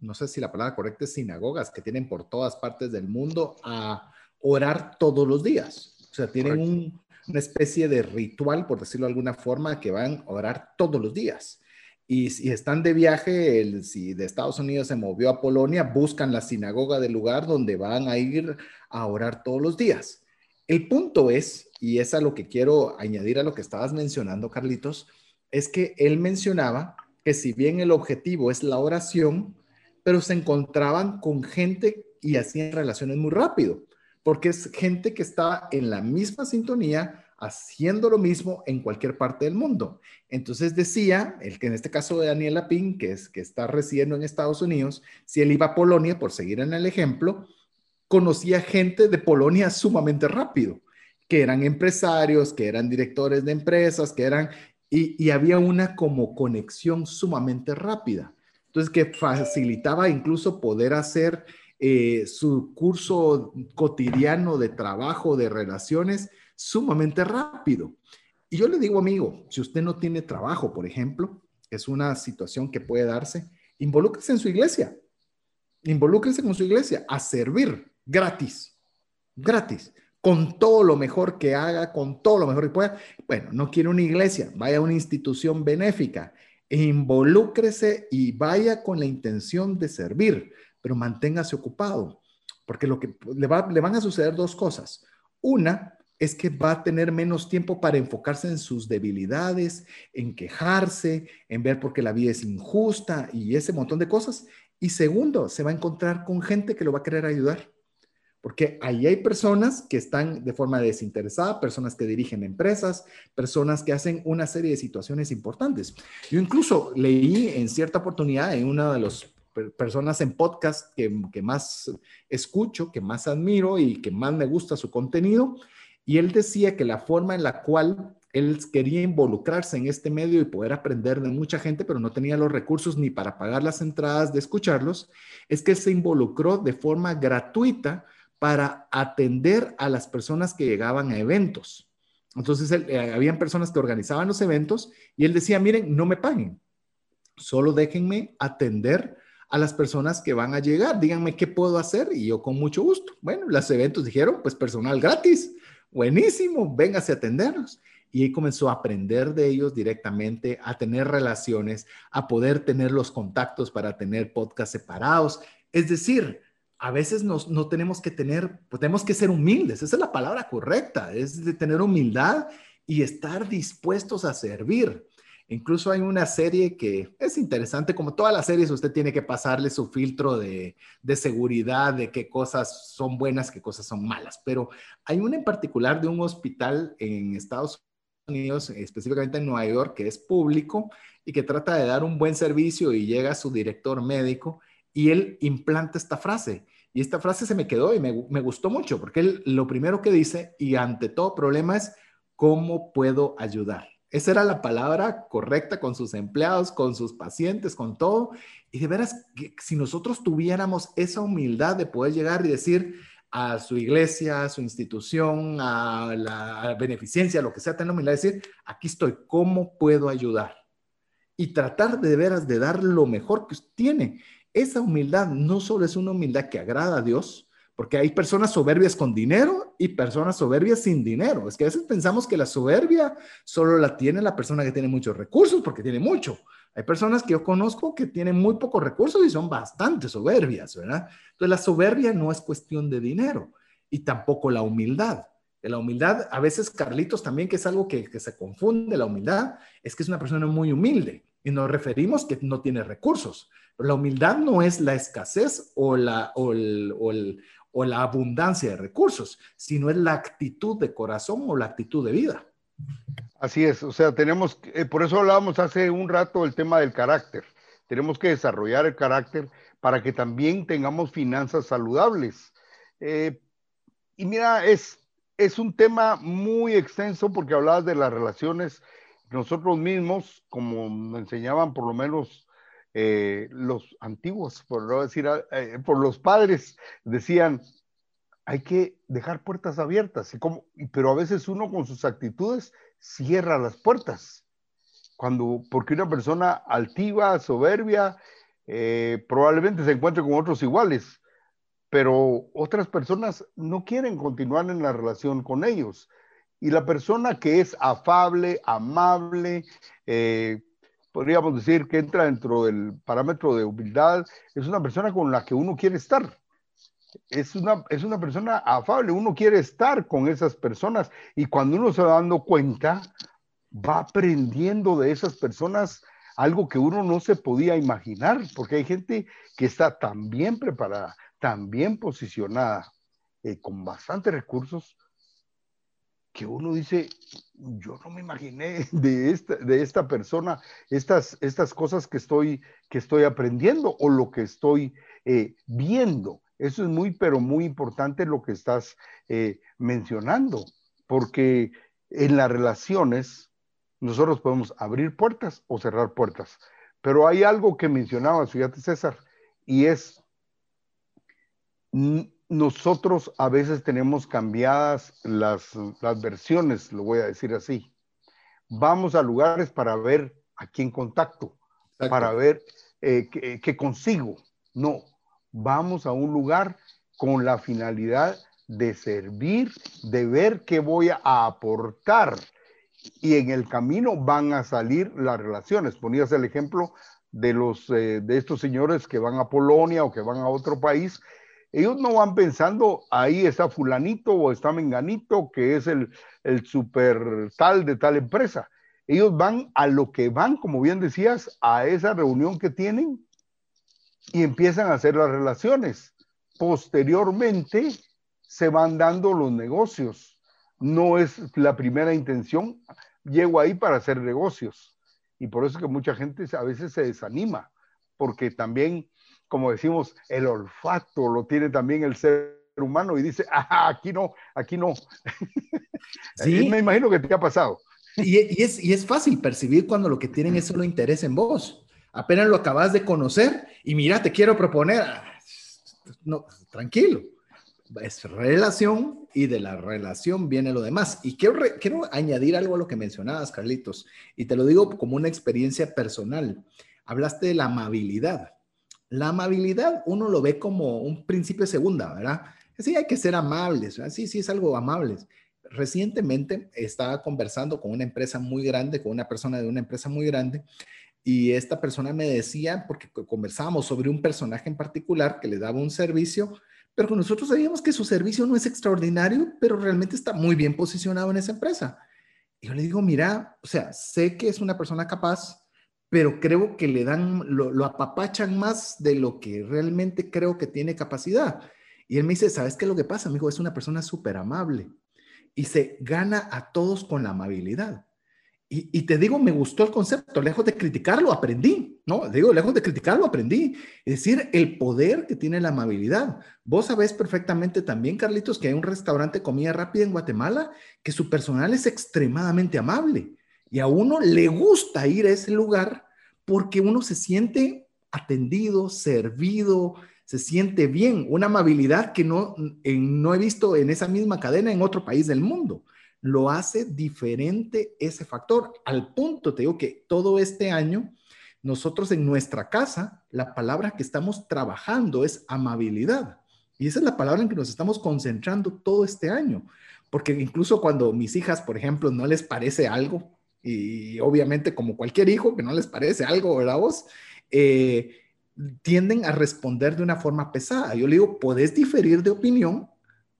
no sé si la palabra correcta es sinagogas, que tienen por todas partes del mundo, a orar todos los días. O sea, tienen una especie de ritual, por decirlo de alguna forma, que van a orar todos los días. Y si están de viaje, el, si de Estados Unidos se movió a Polonia, buscan la sinagoga del lugar donde van a ir a orar todos los días. El punto es, y es a lo que quiero añadir a lo que estabas mencionando, Carlitos, es que él mencionaba que si bien el objetivo es la oración, pero se encontraban con gente y hacían relaciones muy rápido, porque es gente que está en la misma sintonía, haciendo lo mismo en cualquier parte del mundo. Entonces decía, el que en este caso de Daniel Lapin, que, es, que está residiendo en Estados Unidos, si él iba a Polonia, por seguir en el ejemplo, conocía gente de Polonia sumamente rápido, que eran empresarios, que eran directores de empresas, que eran, y, había una como conexión sumamente rápida. Entonces, que facilitaba incluso poder hacer eh, su curso cotidiano de trabajo, de relaciones, sumamente rápido. Y yo le digo, amigo, si usted no tiene trabajo, por ejemplo, es una situación que puede darse, involúquese en su iglesia. Involúquese con su iglesia a servir gratis, gratis, con todo lo mejor que haga, con todo lo mejor que pueda. Bueno, no quiere una iglesia, vaya a una institución benéfica, e involúcrese y vaya con la intención de servir, pero manténgase ocupado, porque lo que le, va, le van a suceder dos cosas. Una, es que va a tener menos tiempo para enfocarse en sus debilidades, en quejarse, en ver por qué la vida es injusta y ese montón de cosas. Y segundo, se va a encontrar con gente que lo va a querer ayudar. Porque ahí hay personas que están de forma desinteresada, personas que dirigen empresas, personas que hacen una serie de situaciones importantes. Yo incluso leí en cierta oportunidad en una de las personas en podcast que, que más escucho, que más admiro y que más me gusta su contenido, y él decía que la forma en la cual él quería involucrarse en este medio y poder aprender de mucha gente, pero no tenía los recursos ni para pagar las entradas de escucharlos, es que se involucró de forma gratuita para atender a las personas que llegaban a eventos. Entonces, eh, habían personas que organizaban los eventos y él decía, miren, no me paguen, solo déjenme atender a las personas que van a llegar, díganme qué puedo hacer y yo con mucho gusto. Bueno, los eventos dijeron, pues personal gratis buenísimo, véngase a atendernos. Y ahí comenzó a aprender de ellos directamente, a tener relaciones, a poder tener los contactos para tener podcasts separados. Es decir, a veces nos, no tenemos que tener, pues tenemos que ser humildes, esa es la palabra correcta, es de tener humildad y estar dispuestos a servir. Incluso hay una serie que es interesante, como todas las series, usted tiene que pasarle su filtro de, seguridad, de qué cosas son buenas, qué cosas son malas. Pero hay una en particular de un hospital en Estados Unidos, específicamente en Nueva York, que es público y que trata de dar un buen servicio y llega su director médico y él implanta esta frase. Y esta frase se me quedó y me, me gustó mucho porque él lo primero que dice y ante todo problema es, ¿cómo puedo ayudar? Esa era la palabra correcta con sus empleados, con sus pacientes, con todo. Y de veras, si nosotros tuviéramos esa humildad de poder llegar y decir a su iglesia, a su institución, a la beneficencia, lo que sea, tener humildad de decir, aquí estoy, ¿cómo puedo ayudar? Y tratar de veras de dar lo mejor que tiene. Esa humildad no solo es una humildad que agrada a Dios, porque hay personas soberbias con dinero y personas soberbias sin dinero. Es que a veces pensamos que la soberbia solo la tiene la persona que tiene muchos recursos porque tiene mucho. Hay personas que yo conozco que tienen muy pocos recursos y son bastante soberbias, ¿verdad? Entonces la soberbia no es cuestión de dinero y tampoco la humildad. La humildad, a veces Carlitos también, que es algo que, que se confunde, la humildad es que es una persona muy humilde y nos referimos que no tiene recursos. Pero la humildad no es la escasez o, la, o, el, o, el, o la abundancia de recursos, sino es la actitud de corazón o la actitud de vida. Así es, o sea, tenemos, eh, por eso hablábamos hace un rato del tema del carácter. Tenemos que desarrollar el carácter para que también tengamos finanzas saludables. Eh, y mira, es, es un tema muy extenso porque hablabas de las relaciones. Nosotros mismos, como me enseñaban por lo menos eh, los antiguos, por no decir, eh, por los padres, decían, hay que dejar puertas abiertas, como, pero a veces uno con sus actitudes cierra las puertas. Cuando, porque una persona altiva, soberbia, eh, probablemente se encuentre con otros iguales, pero otras personas no quieren continuar en la relación con ellos. Y la persona que es afable, amable, eh, podríamos decir que entra dentro del parámetro de humildad, es una persona con la que uno quiere estar. Es una, es una persona afable, uno quiere estar con esas personas y cuando uno se va dando cuenta, va aprendiendo de esas personas algo que uno no se podía imaginar, porque hay gente que está tan bien preparada, tan bien posicionada, eh, con bastantes recursos, que uno dice, yo no me imaginé de esta, de esta persona estas, estas cosas que estoy, que estoy aprendiendo o lo que estoy eh, viendo. Eso es muy, pero muy importante lo que estás eh, mencionando, porque en las relaciones nosotros podemos abrir puertas o cerrar puertas. Pero hay algo que mencionabas, fíjate César, y es nosotros a veces tenemos cambiadas las, versiones, lo voy a decir así. Vamos a lugares para ver a quién contacto, para ver eh, qué, consigo. No, vamos a un lugar con la finalidad de servir, de ver qué voy a aportar. Y en el camino van a salir las relaciones. Ponías el ejemplo de, los, eh, de estos señores que van a Polonia o que van a otro país ellos no van pensando, ahí está fulanito o está menganito, que es el, el super tal de tal empresa. Ellos van a lo que van, como bien decías, a esa reunión que tienen y empiezan a hacer las relaciones. Posteriormente se van dando los negocios. No es la primera intención, llego ahí para hacer negocios. Y por eso es que mucha gente a veces se desanima, porque también como decimos, el olfato lo tiene también el ser humano y dice, ah, aquí no, aquí no. Sí. Me imagino que te ha pasado. Y, es, y es fácil percibir cuando lo que tienen es solo interés en vos. Apenas lo acabas de conocer y mira, te quiero proponer. Ah, no, tranquilo. Es relación y de la relación viene lo demás. Y quiero, quiero añadir algo a lo que mencionabas, Carlitos, y te lo digo como una experiencia personal. Hablaste de la amabilidad. La amabilidad uno lo ve como un principio segunda, ¿verdad? Sí, hay que ser amables, ¿verdad? sí, sí, es algo amables. Recientemente estaba conversando con una empresa muy grande, con una persona de una empresa muy grande, y esta persona me decía, porque conversábamos sobre un personaje en particular que le daba un servicio, pero que nosotros sabíamos que su servicio no es extraordinario, pero realmente está muy bien posicionado en esa empresa. Y yo le digo, mira, o sea, sé que es una persona capaz, pero creo que le dan, lo, apapachan más de lo que realmente creo que tiene capacidad. Y él me dice, ¿sabes qué es lo que pasa? Me dijo, es una persona súper amable y se gana a todos con la amabilidad. Y, te digo, me gustó el concepto, lejos de criticarlo, aprendí, ¿no? Digo, lejos de criticarlo, aprendí. Es decir, el poder que tiene la amabilidad. Vos sabés perfectamente también, Carlitos, que hay un restaurante comida rápida en Guatemala que su personal es extremadamente amable y a uno le gusta ir a ese lugar porque uno se siente atendido, servido, se siente bien, una amabilidad que no, no he visto en esa misma cadena en otro país del mundo. Lo hace diferente ese factor, al punto, te digo que todo este año, nosotros en nuestra casa, la palabra que estamos trabajando es amabilidad. Y esa es la palabra en que nos estamos concentrando todo este año. Porque incluso cuando mis hijas, por ejemplo, no les parece algo, y obviamente como cualquier hijo que no les parece algo, ¿verdad vos? Eh, tienden a responder de una forma pesada. Yo le digo, puedes diferir de opinión,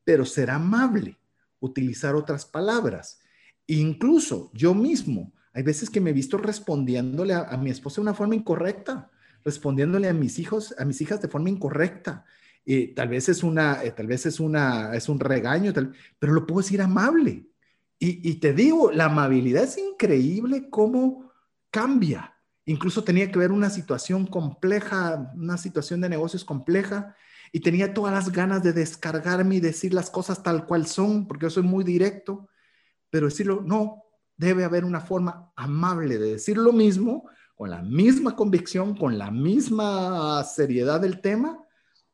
pero ser amable, utilizar otras palabras. Incluso yo mismo, hay veces que me he visto respondiéndole a, mi esposa de una forma incorrecta, respondiéndole a mis hijos, a mis hijas de forma incorrecta. y tal vez es una, eh, tal vez es una, es un regaño, pero lo puedo decir amable. Y, te digo, la amabilidad es increíble cómo cambia. Incluso tenía que ver una situación compleja, una situación de negocios compleja, y tenía todas las ganas de descargarme y decir las cosas tal cual son, porque yo soy muy directo, pero decirlo, no, debe haber una forma amable de decir lo mismo, con la misma convicción, con la misma seriedad del tema,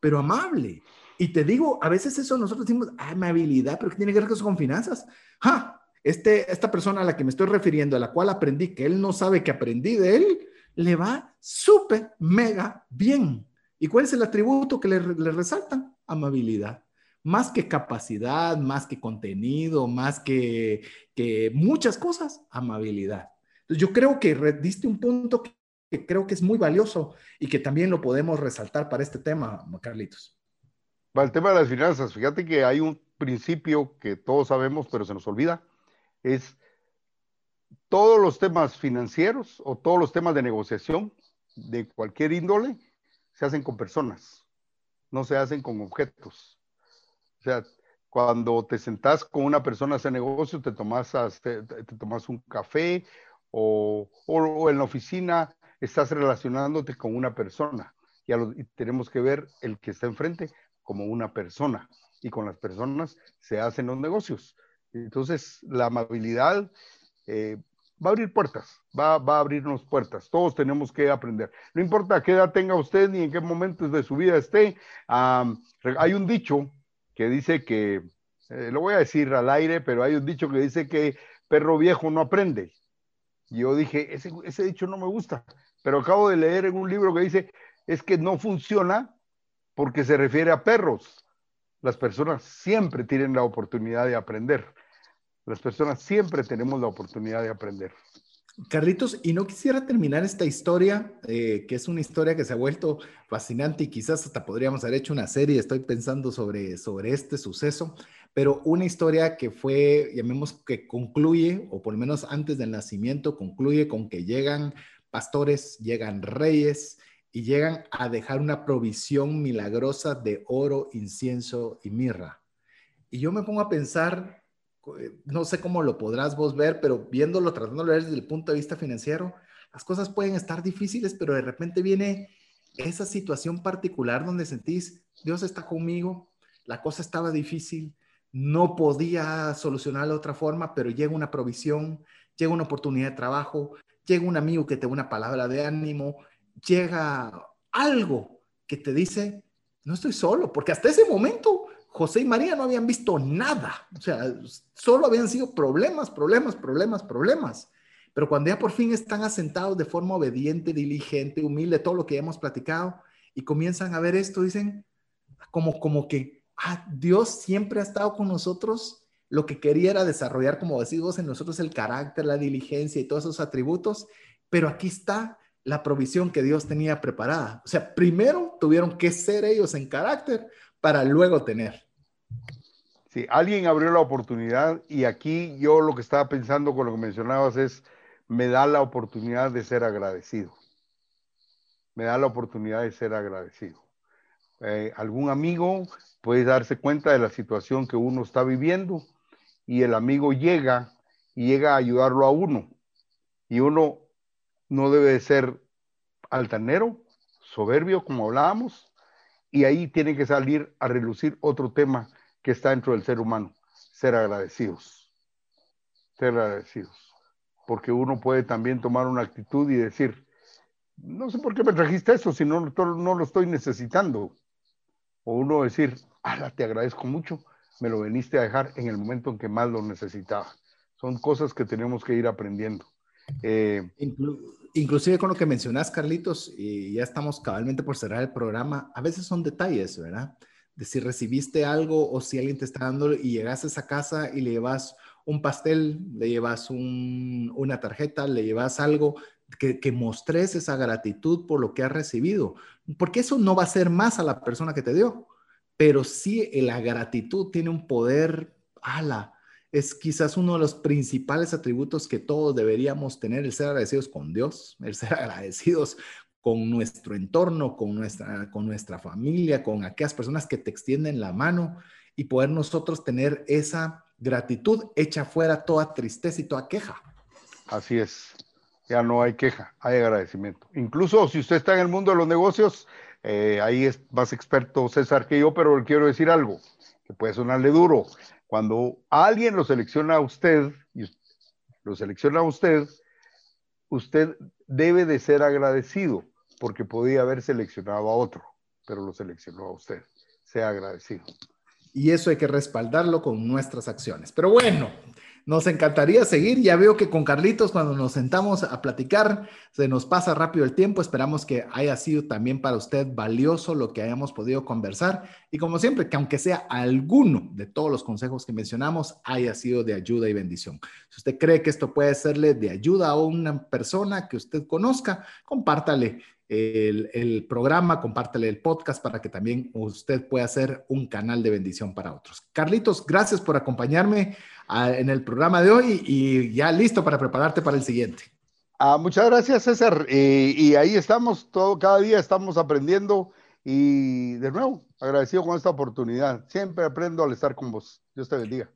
pero amable. Y te digo, a veces eso nosotros decimos, amabilidad, pero ¿qué tiene que ver con finanzas? ¡Ja! Este, esta persona a la que me estoy refiriendo, a la cual aprendí, que él no sabe que aprendí de él, le va súper, mega bien. ¿Y cuál es el atributo que le, resaltan? Amabilidad. Más que capacidad, más que contenido, más que, que muchas cosas, amabilidad. Yo creo que diste un punto que creo que es muy valioso y que también lo podemos resaltar para este tema, Carlitos. Para el tema de las finanzas, fíjate que hay un principio que todos sabemos, pero se nos olvida, es todos los temas financieros o todos los temas de negociación de cualquier índole se hacen con personas, no se hacen con objetos. O sea, cuando te sentás con una persona a hacer negocio, te tomas, te, tomas un café o, o, en la oficina estás relacionándote con una persona. Y, y tenemos que ver el que está enfrente como una persona. Y con las personas se hacen los negocios. Entonces, la amabilidad eh, va a abrir puertas, va, va, a abrirnos puertas. Todos tenemos que aprender. No importa qué edad tenga usted ni en qué momentos de su vida esté. hay un dicho que dice que, eh, lo voy a decir al aire, pero hay un dicho que dice que perro viejo no aprende. yo dije, ese, ese dicho no me gusta, pero acabo de leer en un libro que dice, es que no funciona porque se refiere a perros. Las personas siempre tienen la oportunidad de aprender. Las personas siempre tenemos la oportunidad de aprender. Carlitos, y no quisiera terminar esta historia, eh, que es una historia que se ha vuelto fascinante y quizás hasta podríamos haber hecho una serie, estoy pensando sobre, sobre este suceso, pero una historia que fue, llamemos que concluye, o por lo menos antes del nacimiento, concluye con que llegan pastores, llegan reyes y llegan a dejar una provisión milagrosa de oro, incienso y mirra. Y yo me pongo a pensar eh, no sé cómo lo podrás vos ver, pero viéndolo, tratándolo desde el punto de vista financiero, las cosas pueden estar difíciles, pero de repente viene esa situación particular donde sentís, Dios está conmigo, la cosa estaba difícil, no podía solucionarla de otra forma, pero llega una provisión, llega una oportunidad de trabajo, llega un amigo que te da una palabra de ánimo, llega algo que te dice, no estoy solo, porque hasta ese momento José y María no habían visto nada, o sea, solo habían sido problemas, problemas, problemas, problemas. Pero cuando ya por fin están asentados de forma obediente, diligente, humilde, todo lo que ya hemos platicado, y comienzan a ver esto, dicen, como, como que, ah, Dios siempre ha estado con nosotros, lo que quería era desarrollar, como decís vos, en nosotros el carácter, la diligencia y todos esos atributos, pero aquí está la provisión que Dios tenía preparada. O sea, primero tuvieron que ser ellos en carácter para luego tener. Sí, alguien abrió la oportunidad y aquí yo lo que estaba pensando con lo que mencionabas es, me da la oportunidad de ser agradecido. Me da la oportunidad de ser agradecido. Eh, algún amigo puede darse cuenta de la situación que uno está viviendo y el amigo llega y llega a ayudarlo a uno. Y uno no debe ser altanero, soberbio, como hablábamos, y ahí tiene que salir a relucir otro tema que está dentro del ser humano, ser agradecidos, ser agradecidos, porque uno puede también tomar una actitud y decir, no sé por qué me trajiste eso si no, no lo estoy necesitando, o uno decir, ala, te agradezco mucho, me lo veniste a dejar en el momento en que más lo necesitaba. Son cosas que tenemos que ir aprendiendo. Eh, inclusive con lo que mencionas, Carlitos, y ya estamos cabalmente por cerrar el programa, a veces son detalles, ¿verdad? De si recibiste algo o si alguien te está dando y llegas a esa casa y le llevas un pastel, le llevas una tarjeta, le llevas algo, que, que mostres esa gratitud por lo que has recibido, porque eso no va a ser más a la persona que te dio, pero sí la gratitud tiene un poder, ala, es quizás uno de los principales atributos que todos deberíamos tener, el ser agradecidos con Dios, el ser agradecidos con nuestro entorno, con nuestra, con nuestra familia, con aquellas personas que te extienden la mano y poder nosotros tener esa gratitud hecha fuera toda tristeza y toda queja. Así es, ya no hay queja, hay agradecimiento. Incluso si usted está en el mundo de los negocios, eh, ahí es más experto César que yo, pero le quiero decir algo que puede sonarle duro. Cuando alguien lo selecciona a usted, y lo selecciona a usted, usted debe de ser agradecido porque podía haber seleccionado a otro, pero lo seleccionó a usted. Sea agradecido. Y eso hay que respaldarlo con nuestras acciones. Pero bueno, nos encantaría seguir. Ya veo que con Carlitos, cuando nos sentamos a platicar, se nos pasa rápido el tiempo. Esperamos que haya sido también para usted valioso lo que hayamos podido conversar. Y como siempre, que aunque sea alguno de todos los consejos que mencionamos, haya sido de ayuda y bendición. Si usted cree que esto puede serle de ayuda a una persona que usted conozca, compártale el, programa, compártale el podcast para que también usted pueda ser un canal de bendición para otros. Carlitos, gracias por acompañarme en el programa de hoy y ya listo para prepararte para el siguiente. Ah, muchas gracias, César. y ahí estamos, todo, cada día estamos aprendiendo Y de nuevo, agradecido con esta oportunidad. Siempre aprendo al estar con vos. Dios te bendiga.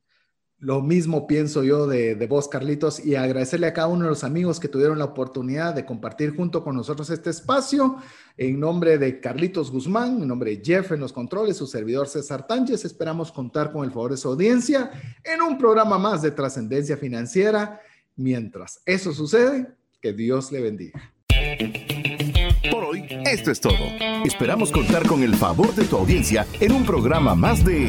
Lo mismo pienso yo de, de, vos, Carlitos, y agradecerle a cada uno de los amigos que tuvieron la oportunidad de compartir junto con nosotros este espacio. En nombre de Carlitos Guzmán, en nombre de Jeff en los controles, su servidor César Tánchez, esperamos contar con el favor de su audiencia en un programa más de trascendencia financiera. Mientras eso sucede, que Dios le bendiga. Por hoy, esto es todo. Esperamos contar con el favor de tu audiencia en un programa más de